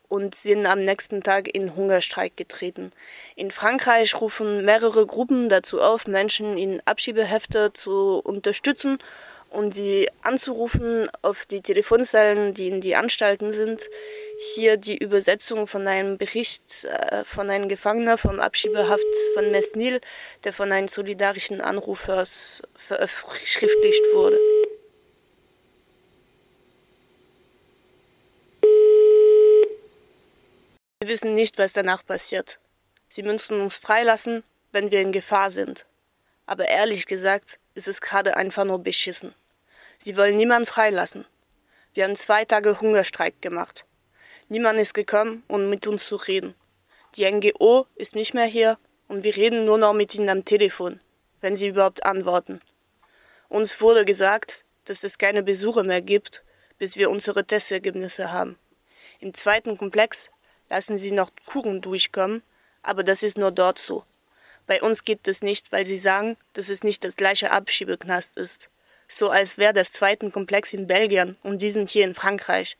und sind am nächsten Tag in Hungerstreik getreten. In Frankreich rufen mehrere Gruppen dazu auf, Menschen in Abschiebehefte zu unterstützen und sie anzurufen auf die Telefonzellen, die in die Anstalten sind. Hier die Übersetzung von einem Bericht äh, von einem Gefangenen vom Abschiebehaft von Mesnil, der von einem solidarischen Anrufers verschriftlicht wurde. Wir wissen nicht, was danach passiert. Sie müssen uns freilassen, wenn wir in Gefahr sind. Aber ehrlich gesagt ist es gerade einfach nur beschissen. Sie wollen niemanden freilassen. Wir haben zwei Tage Hungerstreik gemacht. Niemand ist gekommen, um mit uns zu reden. Die NGO ist nicht mehr hier und wir reden nur noch mit ihnen am Telefon, wenn sie überhaupt antworten. Uns wurde gesagt, dass es keine Besuche mehr gibt, bis wir unsere Testergebnisse haben. Im zweiten Komplex lassen sie noch Kuchen durchkommen, aber das ist nur dort so. Bei uns geht es nicht, weil sie sagen, dass es nicht das gleiche Abschiebeknast ist. So als wäre das zweite Komplex in Belgien und diesen hier in Frankreich.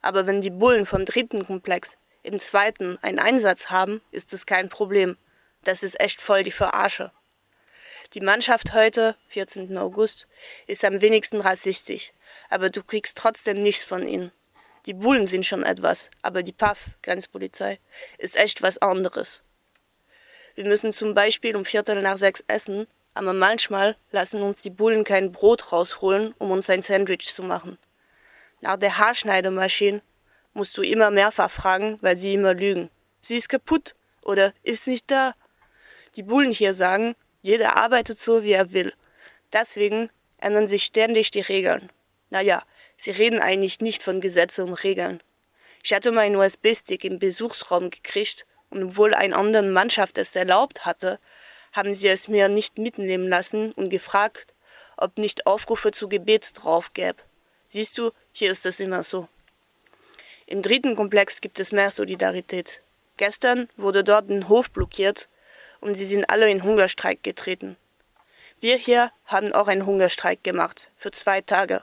Aber wenn die Bullen vom dritten Komplex im zweiten einen Einsatz haben, ist es kein Problem. Das ist echt voll die Verarsche. Die Mannschaft heute, 14. August, ist am wenigsten rassistisch, aber du kriegst trotzdem nichts von ihnen. Die Bullen sind schon etwas, aber die PAF, Grenzpolizei, ist echt was anderes. Wir müssen zum Beispiel um Viertel nach sechs essen, aber manchmal lassen uns die Bullen kein Brot rausholen, um uns ein Sandwich zu machen. Nach der Haarschneidemaschine musst du immer mehrfach fragen, weil sie immer lügen. Sie ist kaputt oder ist nicht da. Die Bullen hier sagen, jeder arbeitet so, wie er will. Deswegen ändern sich ständig die Regeln. Naja, Sie reden eigentlich nicht von Gesetzen und Regeln. Ich hatte meinen USB-Stick im Besuchsraum gekriegt und obwohl eine andere Mannschaft es erlaubt hatte, haben sie es mir nicht mitnehmen lassen und gefragt, ob nicht Aufrufe zu Gebet drauf gäbe. Siehst du, hier ist es immer so. Im dritten Komplex gibt es mehr Solidarität. Gestern wurde dort ein Hof blockiert und sie sind alle in Hungerstreik getreten. Wir hier haben auch einen Hungerstreik gemacht, für zwei Tage.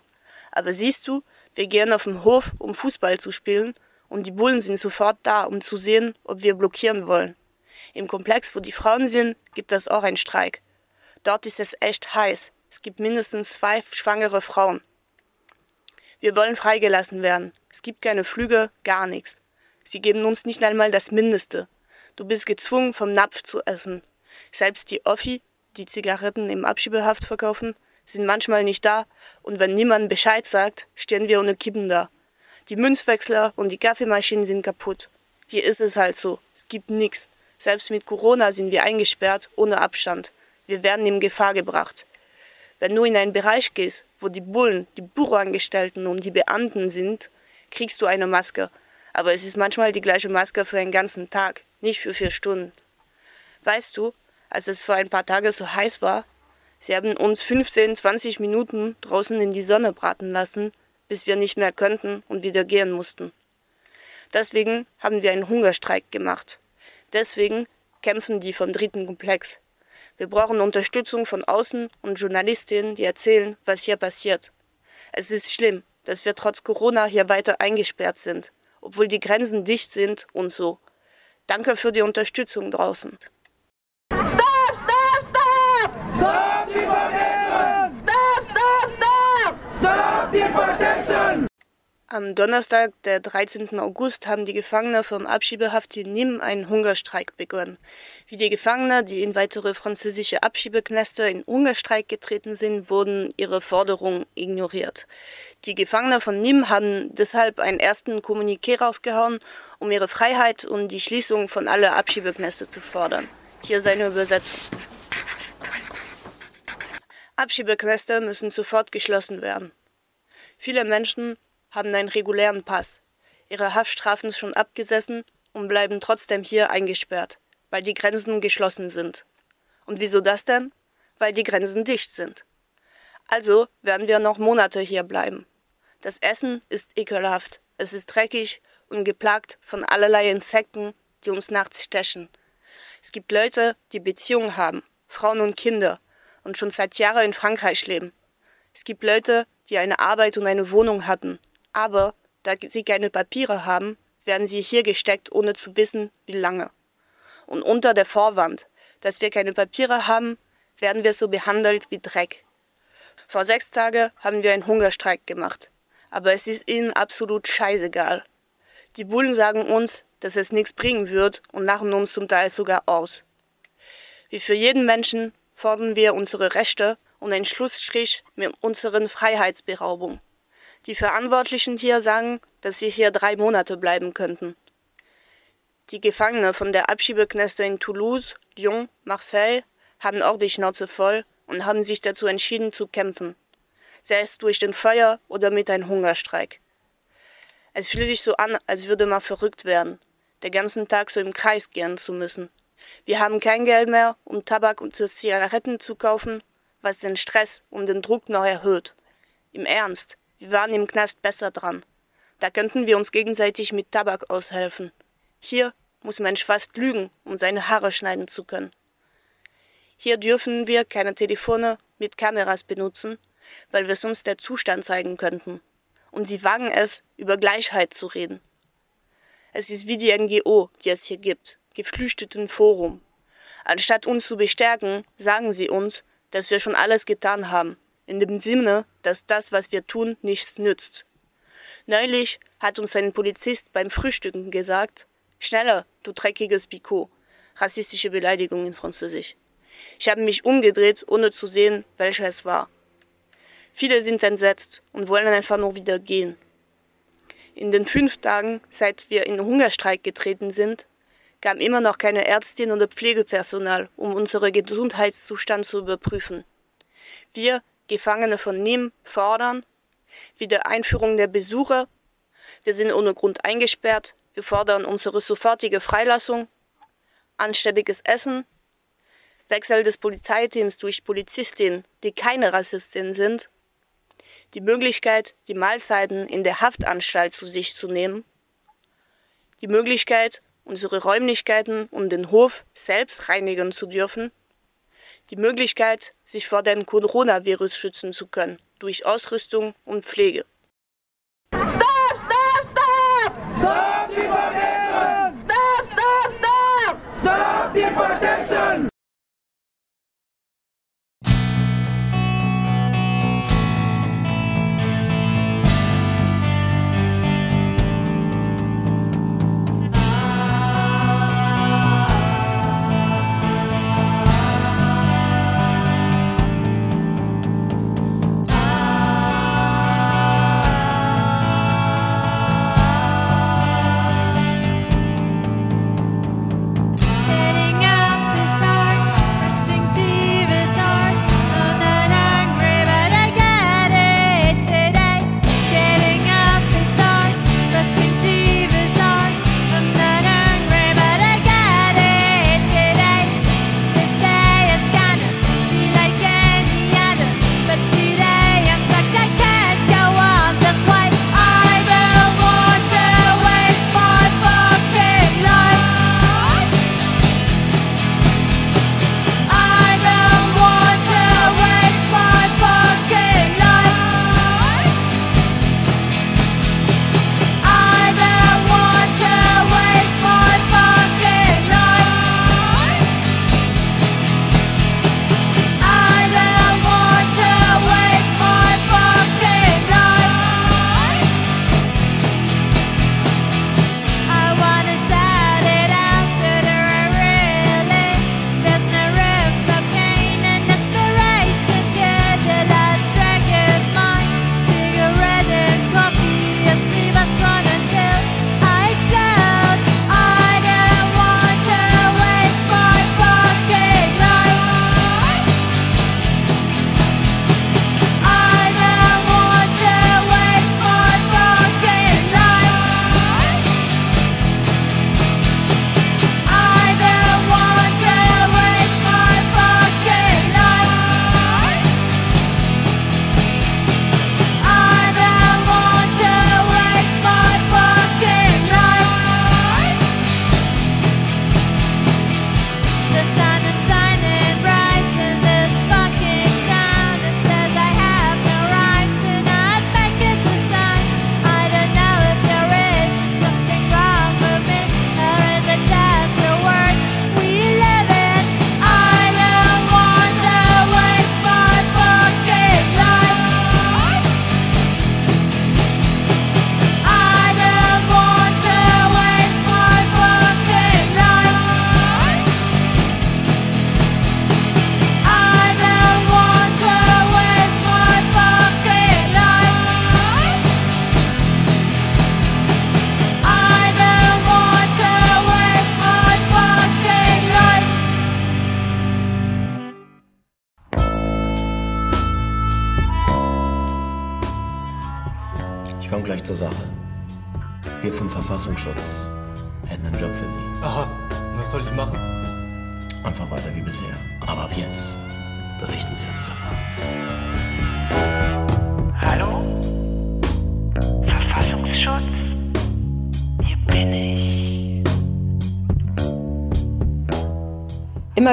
Aber siehst du, wir gehen auf den Hof, um Fußball zu spielen, und die Bullen sind sofort da, um zu sehen, ob wir blockieren wollen. Im Komplex, wo die Frauen sind, gibt es auch einen Streik. Dort ist es echt heiß. Es gibt mindestens zwei schwangere Frauen. Wir wollen freigelassen werden. Es gibt keine Flüge, gar nichts. Sie geben uns nicht einmal das Mindeste. Du bist gezwungen, vom Napf zu essen. Selbst die Offi, die Zigaretten im Abschiebehaft verkaufen, sind manchmal nicht da und wenn niemand Bescheid sagt, stehen wir ohne Kippen da. Die Münzwechsler und die Kaffeemaschinen sind kaputt. Hier ist es halt so. Es gibt nichts. Selbst mit Corona sind wir eingesperrt, ohne Abstand. Wir werden in Gefahr gebracht. Wenn du in einen Bereich gehst, wo die Bullen, die Büroangestellten und die Beamten sind, kriegst du eine Maske. Aber es ist manchmal die gleiche Maske für einen ganzen Tag, nicht für vier Stunden. Weißt du, als es vor ein paar Tagen so heiß war, sie haben uns 15, 20 Minuten draußen in die Sonne braten lassen, bis wir nicht mehr könnten und wieder gehen mussten. Deswegen haben wir einen Hungerstreik gemacht. Deswegen kämpfen die vom dritten Komplex. Wir brauchen Unterstützung von außen und Journalistinnen, die erzählen, was hier passiert. Es ist schlimm, dass wir trotz Corona hier weiter eingesperrt sind, obwohl die Grenzen dicht sind und so. Danke für die Unterstützung draußen. Stop, stop, stop! Stop deportation! Stop, stop, stop! Stop deportation! Am Donnerstag, der 13. August, haben die Gefangene vom Abschiebehaft in Nîmes einen Hungerstreik begonnen. Wie die Gefangenen, die in weitere französische Abschiebeknäste in Hungerstreik getreten sind, wurden ihre Forderungen ignoriert. Die Gefangenen von Nîmes haben deshalb einen ersten Kommuniqué rausgehauen, um ihre Freiheit und die Schließung von alle Abschiebeknäste zu fordern. Hier seine Übersetzung. Abschiebeknäste müssen sofort geschlossen werden. Viele Menschen haben einen regulären Pass, ihre Haftstrafen schon abgesessen und bleiben trotzdem hier eingesperrt, weil die Grenzen geschlossen sind. Und wieso das denn? Weil die Grenzen dicht sind. Also werden wir noch Monate hier bleiben. Das Essen ist ekelhaft, es ist dreckig und geplagt von allerlei Insekten, die uns nachts stechen. Es gibt Leute, die Beziehungen haben, Frauen und Kinder und schon seit Jahren in Frankreich leben. Es gibt Leute, die eine Arbeit und eine Wohnung hatten aber da sie keine Papiere haben, werden sie hier gesteckt, ohne zu wissen, wie lange. Und unter der Vorwand, dass wir keine Papiere haben, werden wir so behandelt wie Dreck. Vor sechs Tagen haben wir einen Hungerstreik gemacht, aber es ist ihnen absolut scheißegal. Die Bullen sagen uns, dass es nichts bringen wird und lachen uns zum Teil sogar aus. Wie für jeden Menschen fordern wir unsere Rechte und einen Schlussstrich mit unseren Freiheitsberaubungen. Die Verantwortlichen hier sagen, dass wir hier drei Monate bleiben könnten. Die Gefangene von der Abschiebekneste in Toulouse, Lyon, Marseille haben auch die Schnauze voll und haben sich dazu entschieden zu kämpfen, sei es durch den Feuer oder mit einem Hungerstreik. Es fühlt sich so an, als würde man verrückt werden, den ganzen Tag so im Kreis gehen zu müssen. Wir haben kein Geld mehr, um Tabak und Zigaretten zu kaufen, was den Stress und den Druck noch erhöht. Im Ernst, wir waren im Knast besser dran. Da könnten wir uns gegenseitig mit Tabak aushelfen. Hier muss Mensch fast lügen, um seine Haare schneiden zu können. Hier dürfen wir keine Telefone mit Kameras benutzen, weil wir sonst der Zustand zeigen könnten. Und sie wagen es, über Gleichheit zu reden. Es ist wie die NGO, die es hier gibt, Geflüchteten Forum. Anstatt uns zu bestärken, sagen sie uns, dass wir schon alles getan haben, in dem Sinne, dass das, was wir tun, nichts nützt. Neulich hat uns ein Polizist beim Frühstücken gesagt, schneller, du dreckiges Picot, rassistische Beleidigung in Französisch. Ich habe mich umgedreht, ohne zu sehen, welcher es war. Viele sind entsetzt und wollen einfach nur wieder gehen. In den fünf Tagen, seit wir in Hungerstreik getreten sind, kam immer noch keine Ärztin oder Pflegepersonal, um unseren Gesundheitszustand zu überprüfen. Wir Gefangene von Nîmes fordern, Wiedereinführung der Besucher. Wir sind ohne Grund eingesperrt. Wir fordern unsere sofortige Freilassung, anständiges Essen, Wechsel des Polizeiteams durch Polizistinnen, die keine Rassistin sind, die Möglichkeit, die Mahlzeiten in der Haftanstalt zu sich zu nehmen, die Möglichkeit, unsere Räumlichkeiten um den Hof selbst reinigen zu dürfen, die Möglichkeit, sich vor dem Coronavirus schützen zu können durch Ausrüstung und Pflege. Stop, stop, stop! Stop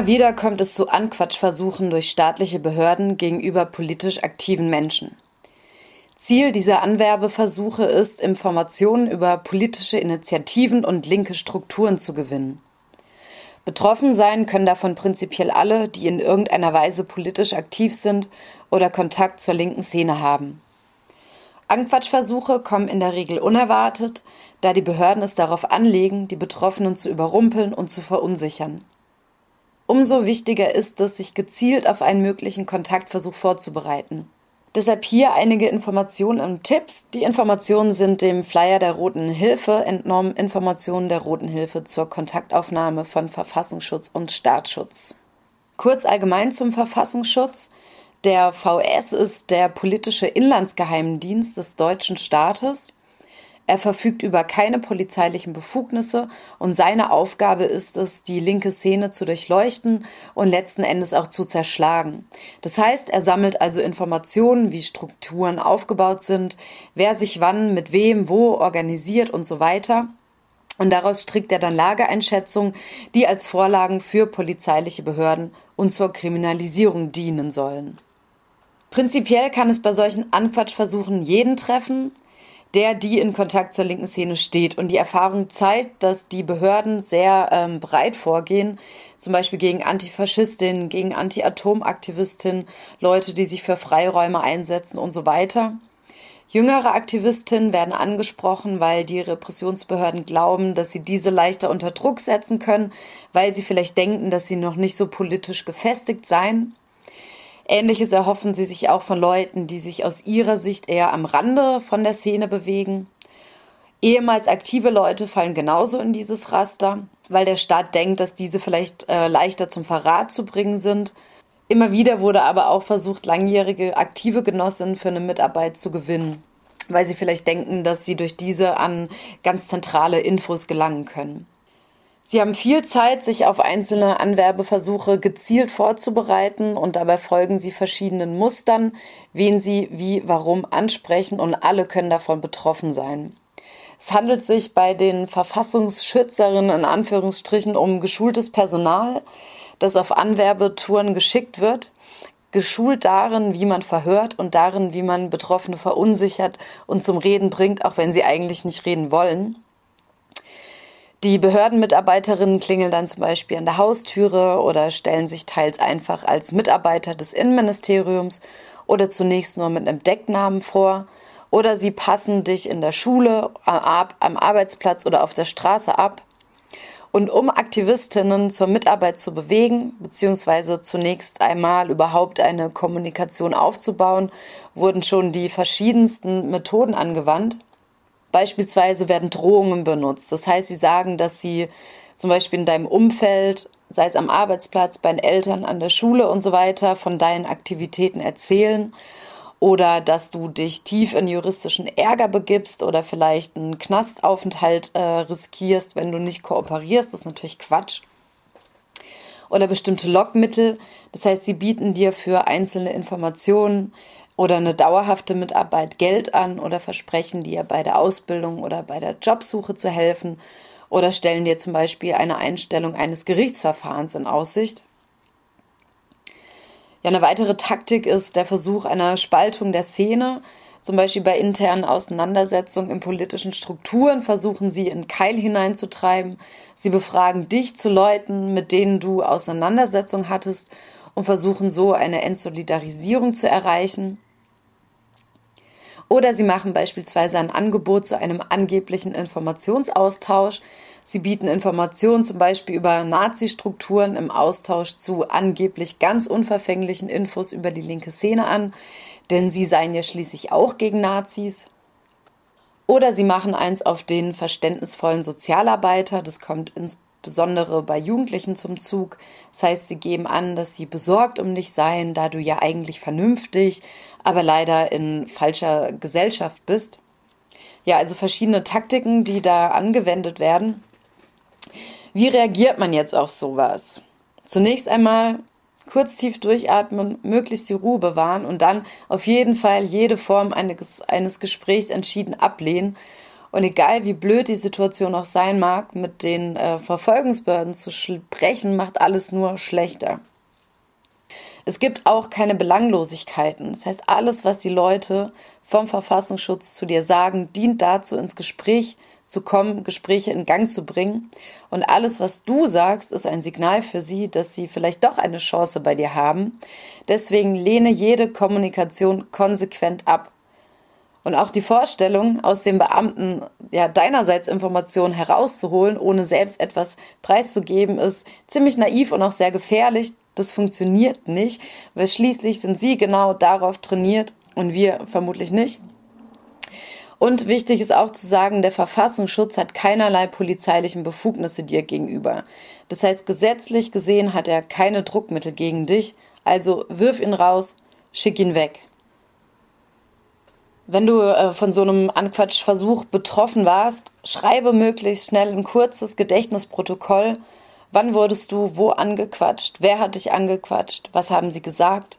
Immer wieder kommt es zu Anquatschversuchen durch staatliche Behörden gegenüber politisch aktiven Menschen. Ziel dieser Anwerbeversuche ist, Informationen über politische Initiativen und linke Strukturen zu gewinnen. Betroffen sein können davon prinzipiell alle, die in irgendeiner Weise politisch aktiv sind oder Kontakt zur linken Szene haben. Anquatschversuche kommen in der Regel unerwartet, da die Behörden es darauf anlegen, die Betroffenen zu überrumpeln und zu verunsichern. Umso wichtiger ist es, sich gezielt auf einen möglichen Kontaktversuch vorzubereiten. Deshalb hier einige Informationen und Tipps. Die Informationen sind dem Flyer der Roten Hilfe entnommen. Informationen der Roten Hilfe zur Kontaktaufnahme von Verfassungsschutz und Staatsschutz. Kurz allgemein zum Verfassungsschutz. Der VS ist der politische Inlandsgeheimdienst des deutschen Staates. Er verfügt über keine polizeilichen Befugnisse und seine Aufgabe ist es, die linke Szene zu durchleuchten und letzten Endes auch zu zerschlagen. Das heißt, er sammelt also Informationen, wie Strukturen aufgebaut sind, wer sich wann mit wem wo organisiert und so weiter. Und daraus strickt er dann Lageeinschätzungen, die als Vorlagen für polizeiliche Behörden und zur Kriminalisierung dienen sollen. Prinzipiell kann es bei solchen Anquatschversuchen jeden treffen, der die in Kontakt zur linken Szene steht. Und die Erfahrung zeigt, dass die Behörden sehr ähm, breit vorgehen, zum Beispiel gegen Antifaschistinnen, gegen Anti-Atom-Aktivistinnen, Leute, die sich für Freiräume einsetzen und so weiter. Jüngere Aktivistinnen werden angesprochen, weil die Repressionsbehörden glauben, dass sie diese leichter unter Druck setzen können, weil sie vielleicht denken, dass sie noch nicht so politisch gefestigt seien. Ähnliches erhoffen sie sich auch von Leuten, die sich aus ihrer Sicht eher am Rande von der Szene bewegen. Ehemals aktive Leute fallen genauso in dieses Raster, weil der Staat denkt, dass diese vielleicht äh, leichter zum Verrat zu bringen sind. Immer wieder wurde aber auch versucht, langjährige aktive Genossinnen für eine Mitarbeit zu gewinnen, weil sie vielleicht denken, dass sie durch diese an ganz zentrale Infos gelangen können. Sie haben viel Zeit, sich auf einzelne Anwerbeversuche gezielt vorzubereiten und dabei folgen Sie verschiedenen Mustern, wen Sie wie warum ansprechen und alle können davon betroffen sein. Es handelt sich bei den Verfassungsschützerinnen in Anführungsstrichen um geschultes Personal, das auf Anwerbetouren geschickt wird, geschult darin, wie man verhört und darin, wie man Betroffene verunsichert und zum Reden bringt, auch wenn sie eigentlich nicht reden wollen. Die Behördenmitarbeiterinnen klingeln dann zum Beispiel an der Haustüre oder stellen sich teils einfach als Mitarbeiter des Innenministeriums oder zunächst nur mit einem Decknamen vor. Oder sie passen dich in der Schule, am Arbeitsplatz oder auf der Straße ab. Und um Aktivistinnen zur Mitarbeit zu bewegen, beziehungsweise zunächst einmal überhaupt eine Kommunikation aufzubauen, wurden schon die verschiedensten Methoden angewandt. Beispielsweise werden Drohungen benutzt. Das heißt, sie sagen, dass sie zum Beispiel in deinem Umfeld, sei es am Arbeitsplatz, bei den Eltern, an der Schule und so weiter, von deinen Aktivitäten erzählen oder dass du dich tief in juristischen Ärger begibst oder vielleicht einen Knastaufenthalt äh, riskierst, wenn du nicht kooperierst. Das ist natürlich Quatsch. Oder bestimmte Lockmittel. Das heißt, sie bieten dir für einzelne Informationen oder eine dauerhafte Mitarbeit Geld an oder versprechen dir bei der Ausbildung oder bei der Jobsuche zu helfen oder stellen dir zum Beispiel eine Einstellung eines Gerichtsverfahrens in Aussicht. Ja, eine weitere Taktik ist der Versuch einer Spaltung der Szene. Zum Beispiel bei internen Auseinandersetzungen in politischen Strukturen versuchen sie in Keil hineinzutreiben. Sie befragen dich zu Leuten, mit denen du Auseinandersetzungen hattest und versuchen so eine Entsolidarisierung zu erreichen. Oder sie machen beispielsweise ein Angebot zu einem angeblichen Informationsaustausch. Sie bieten Informationen zum Beispiel über Nazi-Strukturen im Austausch zu angeblich ganz unverfänglichen Infos über die linke Szene an, denn sie seien ja schließlich auch gegen Nazis. Oder sie machen eins auf den verständnisvollen Sozialarbeiter, das kommt ins insbesondere bei Jugendlichen zum Zug. Das heißt, sie geben an, dass sie besorgt um dich seien, da du ja eigentlich vernünftig, aber leider in falscher Gesellschaft bist. Ja, also verschiedene Taktiken, die da angewendet werden. Wie reagiert man jetzt auf sowas? Zunächst einmal kurz tief durchatmen, möglichst die Ruhe bewahren und dann auf jeden Fall jede Form eines Gesprächs entschieden ablehnen und egal wie blöd die Situation auch sein mag, mit den äh, Verfolgungsbehörden zu sprechen, macht alles nur schlechter. Es gibt auch keine Belanglosigkeiten. Das heißt, alles, was die Leute vom Verfassungsschutz zu dir sagen, dient dazu, ins Gespräch zu kommen, Gespräche in Gang zu bringen. Und alles, was du sagst, ist ein Signal für sie, dass sie vielleicht doch eine Chance bei dir haben. Deswegen lehne jede Kommunikation konsequent ab. Und auch die Vorstellung, aus dem Beamten ja deinerseits Informationen herauszuholen, ohne selbst etwas preiszugeben, ist ziemlich naiv und auch sehr gefährlich. Das funktioniert nicht, weil schließlich sind sie genau darauf trainiert und wir vermutlich nicht. Und wichtig ist auch zu sagen, der Verfassungsschutz hat keinerlei polizeilichen Befugnisse dir gegenüber. Das heißt, gesetzlich gesehen hat er keine Druckmittel gegen dich. Also wirf ihn raus, schick ihn weg. Wenn du äh, von so einem Anquatschversuch betroffen warst, schreibe möglichst schnell ein kurzes Gedächtnisprotokoll. Wann wurdest du wo angequatscht? Wer hat dich angequatscht? Was haben sie gesagt?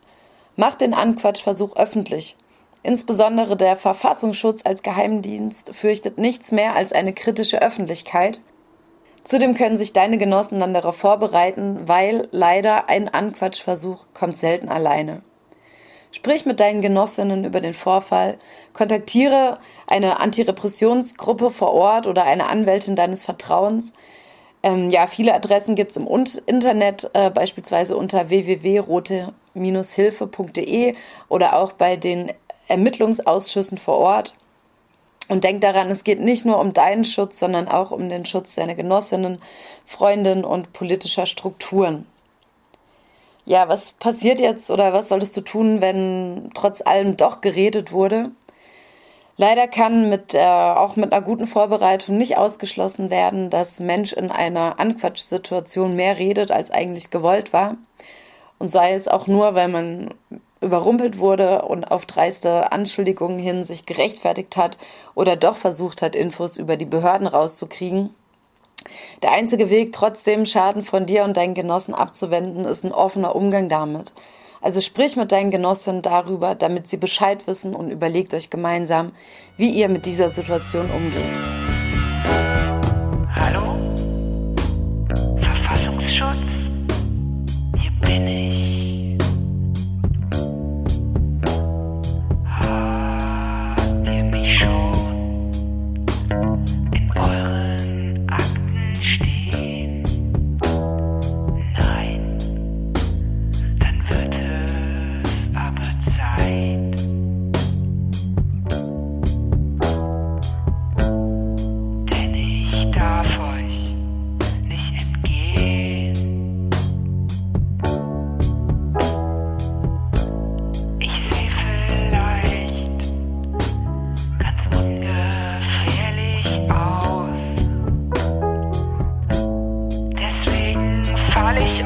Mach den Anquatschversuch öffentlich. Insbesondere der Verfassungsschutz als Geheimdienst fürchtet nichts mehr als eine kritische Öffentlichkeit. Zudem können sich deine Genossen dann darauf vorbereiten, weil leider ein Anquatschversuch kommt selten alleine. Sprich mit deinen Genossinnen über den Vorfall, kontaktiere eine Antirepressionsgruppe vor Ort oder eine Anwältin deines Vertrauens. Ähm, ja, viele Adressen gibt's im Internet, äh, beispielsweise unter www.rote-hilfe.de oder auch bei den Ermittlungsausschüssen vor Ort. Und denk daran, es geht nicht nur um deinen Schutz, sondern auch um den Schutz deiner Genossinnen, Freundinnen und politischer Strukturen. Ja, was passiert jetzt oder was solltest du tun, wenn trotz allem doch geredet wurde? Leider kann mit, äh, auch mit einer guten Vorbereitung nicht ausgeschlossen werden, dass Mensch in einer Anquatschsituation mehr redet, als eigentlich gewollt war. Und sei es auch nur, weil man überrumpelt wurde und auf dreiste Anschuldigungen hin sich gerechtfertigt hat oder doch versucht hat, Infos über die Behörden rauszukriegen. Der einzige Weg, trotzdem Schaden von dir und deinen Genossen abzuwenden, ist ein offener Umgang damit. Also sprich mit deinen Genossinnen darüber, damit sie Bescheid wissen und überlegt euch gemeinsam, wie ihr mit dieser Situation umgeht.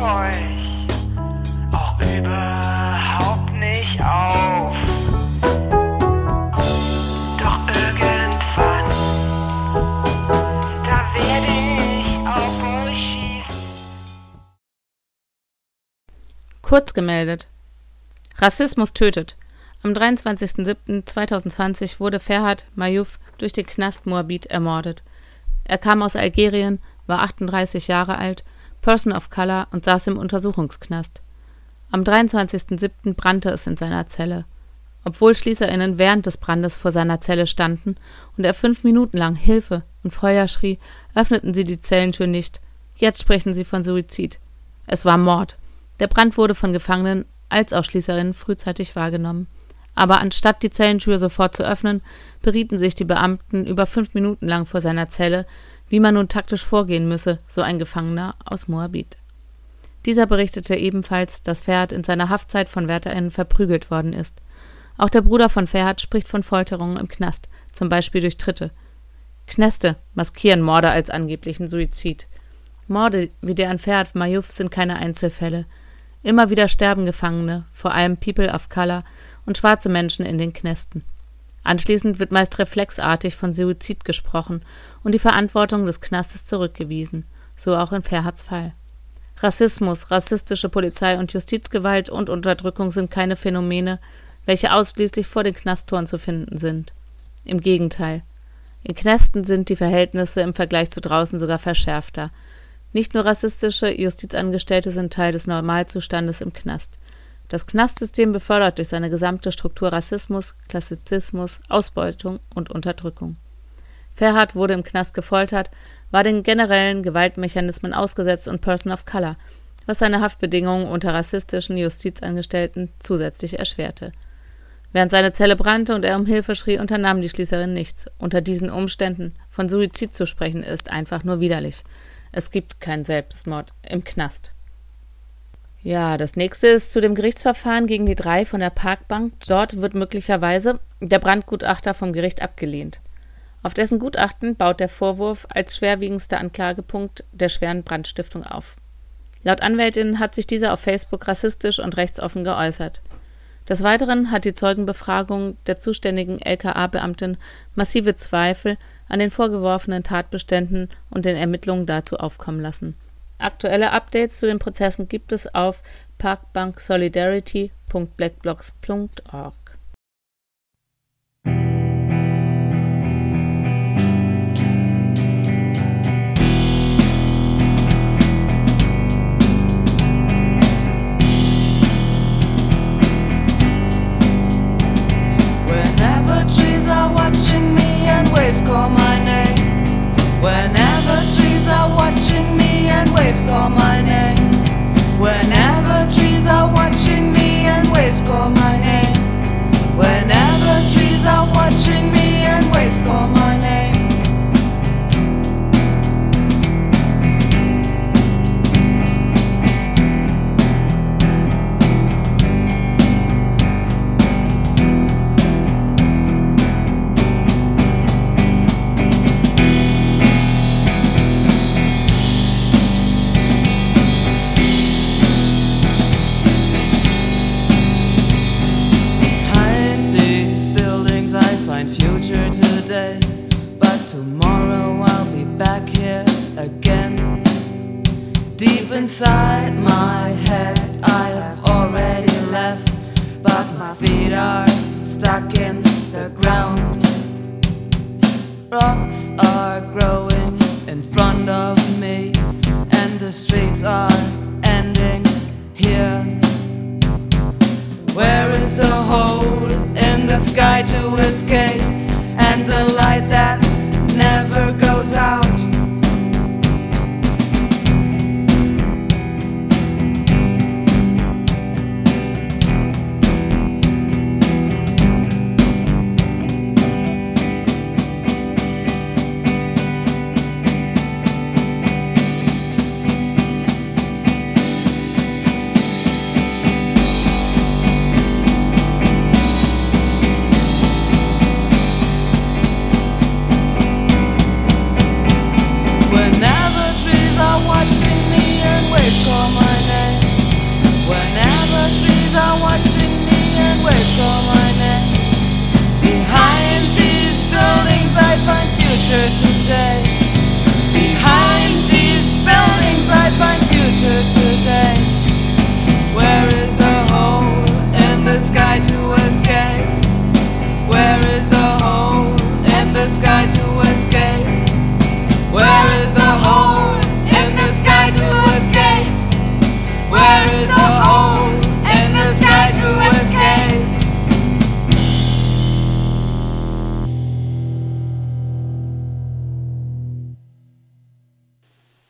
Euch auch überhaupt nicht auf. Doch irgendwann, da werde ich auf euch schießen. Kurz gemeldet. Rassismus tötet. Am 23.07.2020 wurde Ferhat Mayouf durch den Knast Moabit ermordet. Er kam aus Algerien, war 38 Jahre alt, Person of Color und saß im Untersuchungsknast. Am 23.07. brannte es in seiner Zelle. Obwohl SchließerInnen während des Brandes vor seiner Zelle standen und er fünf Minuten lang Hilfe und Feuer schrie, öffneten sie die Zellentür nicht. Jetzt sprechen sie von Suizid. Es war Mord. Der Brand wurde von Gefangenen als auch Schließerinnen frühzeitig wahrgenommen. Aber anstatt die Zellentür sofort zu öffnen, berieten sich die Beamten über fünf Minuten lang vor seiner Zelle, wie man nun taktisch vorgehen müsse, so ein Gefangener aus Moabit. Dieser berichtete ebenfalls, dass Ferhat in seiner Haftzeit von WärterInnen verprügelt worden ist. Auch der Bruder von Ferhat spricht von Folterungen im Knast, zum Beispiel durch Tritte. Knäste maskieren Morde als angeblichen Suizid. Morde wie der an Ferhat Mayouf sind keine Einzelfälle. Immer wieder sterben Gefangene, vor allem People of Color und schwarze Menschen in den Knästen. Anschließend wird meist reflexartig von Suizid gesprochen und die Verantwortung des Knastes zurückgewiesen, so auch in Ferhats Fall. Rassismus, rassistische Polizei und Justizgewalt und Unterdrückung sind keine Phänomene, welche ausschließlich vor den Knasttoren zu finden sind. Im Gegenteil. In Knästen sind die Verhältnisse im Vergleich zu draußen sogar verschärfter. Nicht nur rassistische Justizangestellte sind Teil des Normalzustandes im Knast. Das Knastsystem befördert durch seine gesamte Struktur Rassismus, Klassizismus, Ausbeutung und Unterdrückung. Ferhat wurde im Knast gefoltert, war den generellen Gewaltmechanismen ausgesetzt und Person of Color, was seine Haftbedingungen unter rassistischen Justizangestellten zusätzlich erschwerte. Während seine Zelle brannte und er um Hilfe schrie, unternahm die Schließerin nichts. Unter diesen Umständen von Suizid zu sprechen, ist einfach nur widerlich. Es gibt keinen Selbstmord im Knast. Ja, das nächste ist zu dem Gerichtsverfahren gegen die drei von der Parkbank. Dort wird möglicherweise der Brandgutachter vom Gericht abgelehnt. Auf dessen Gutachten baut der Vorwurf als schwerwiegendster Anklagepunkt der schweren Brandstiftung auf. Laut Anwältin hat sich dieser auf Facebook rassistisch und rechtsoffen geäußert. Des Weiteren hat die Zeugenbefragung der zuständigen LKA-Beamtin massive Zweifel an den vorgeworfenen Tatbeständen und den Ermittlungen dazu aufkommen lassen. Aktuelle Updates zu den Prozessen gibt es auf parkbanksolidarity.blackblocks.org.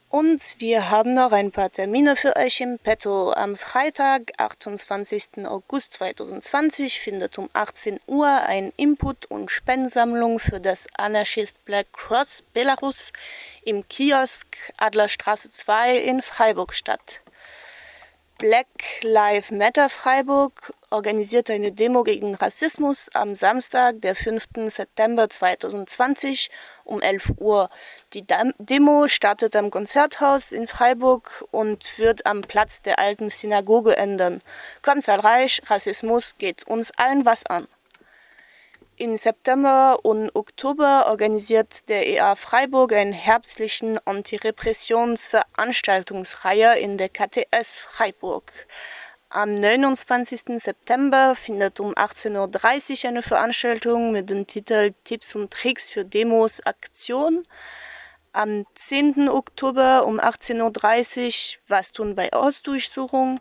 Und wir haben noch ein paar Termine für euch im Petto. Am Freitag, 28. August 2020, findet um 18 Uhr ein Input- und Spendensammlung für das Anarchist Black Cross Belarus im Kiosk Adlerstraße 2 in Freiburg statt. Black Lives Matter Freiburg organisiert eine Demo gegen Rassismus am Samstag, der 5. September 2020 um 11 Uhr. Die Demo startet am Konzerthaus in Freiburg und wird am Platz der alten Synagoge enden. Kommt zahlreich, Rassismus geht uns allen was an. Im September und Oktober organisiert der EA Freiburg einen herbstlichen Antirepressionsveranstaltungsreihe in der KTS Freiburg. Am 29. September findet um 18.30 Uhr eine Veranstaltung mit dem Titel Tipps und Tricks für Demos Aktion. Am 10. Oktober um 18.30 Uhr Was tun bei Ausdurchsuchung.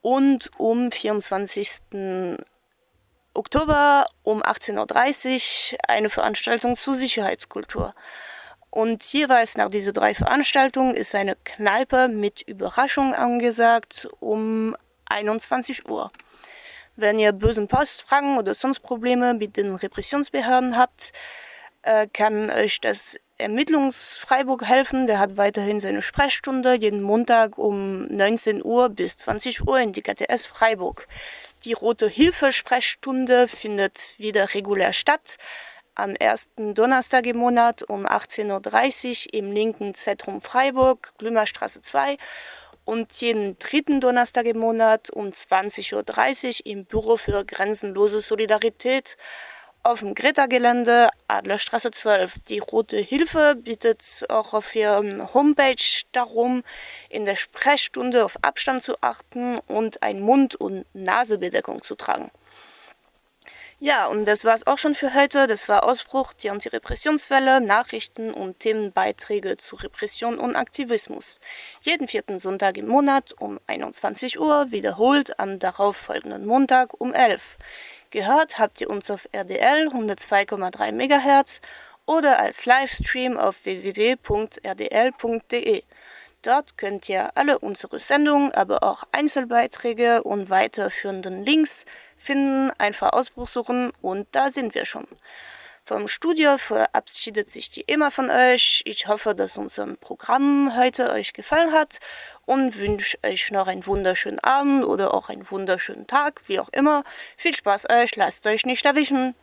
Und um 24. Oktober um 18.30 Uhr eine Veranstaltung zur Sicherheitskultur. Und jeweils nach diesen drei Veranstaltungen ist eine Kneipe mit Überraschung angesagt um 21 Uhr. Wenn ihr bösen Post, Fragen oder sonst Probleme mit den Repressionsbehörden habt, äh, kann euch das Ermittlungsfreiburg helfen. Der hat weiterhin seine Sprechstunde jeden Montag um 19 Uhr bis 20 Uhr in die KTS Freiburg. Die Rote Hilfe Sprechstunde findet wieder regulär statt. Am ersten Donnerstag im Monat um 18.30 Uhr im linken Zentrum Freiburg, Glümerstraße 2. und jeden dritten Donnerstag im Monat um 20.30 Uhr im Büro für grenzenlose Solidarität auf dem Greta-Gelände Adlerstraße 12. Die Rote Hilfe bittet auch auf ihrem Homepage darum, in der Sprechstunde auf Abstand zu achten und ein Mund- und Nasebedeckung zu tragen. Ja, und das war es auch schon für heute. Das war Ausbruch, die Antirepressionswelle, Nachrichten und Themenbeiträge zu Repression und Aktivismus. Jeden vierten Sonntag im Monat um 21 Uhr, wiederholt am darauffolgenden Montag um 11 Gehört habt ihr uns auf RDL 102,3 MHz oder als Livestream auf www.rdl.de. Dort könnt ihr alle unsere Sendungen, aber auch Einzelbeiträge und weiterführenden Links finden, einfach Ausbruch suchen und da sind wir schon. Vom Studio verabschiedet sich die Emma von euch. Ich hoffe, dass unser Programm heute euch gefallen hat und wünsche euch noch einen wunderschönen Abend oder auch einen wunderschönen Tag, wie auch immer. Viel Spaß euch, lasst euch nicht erwischen.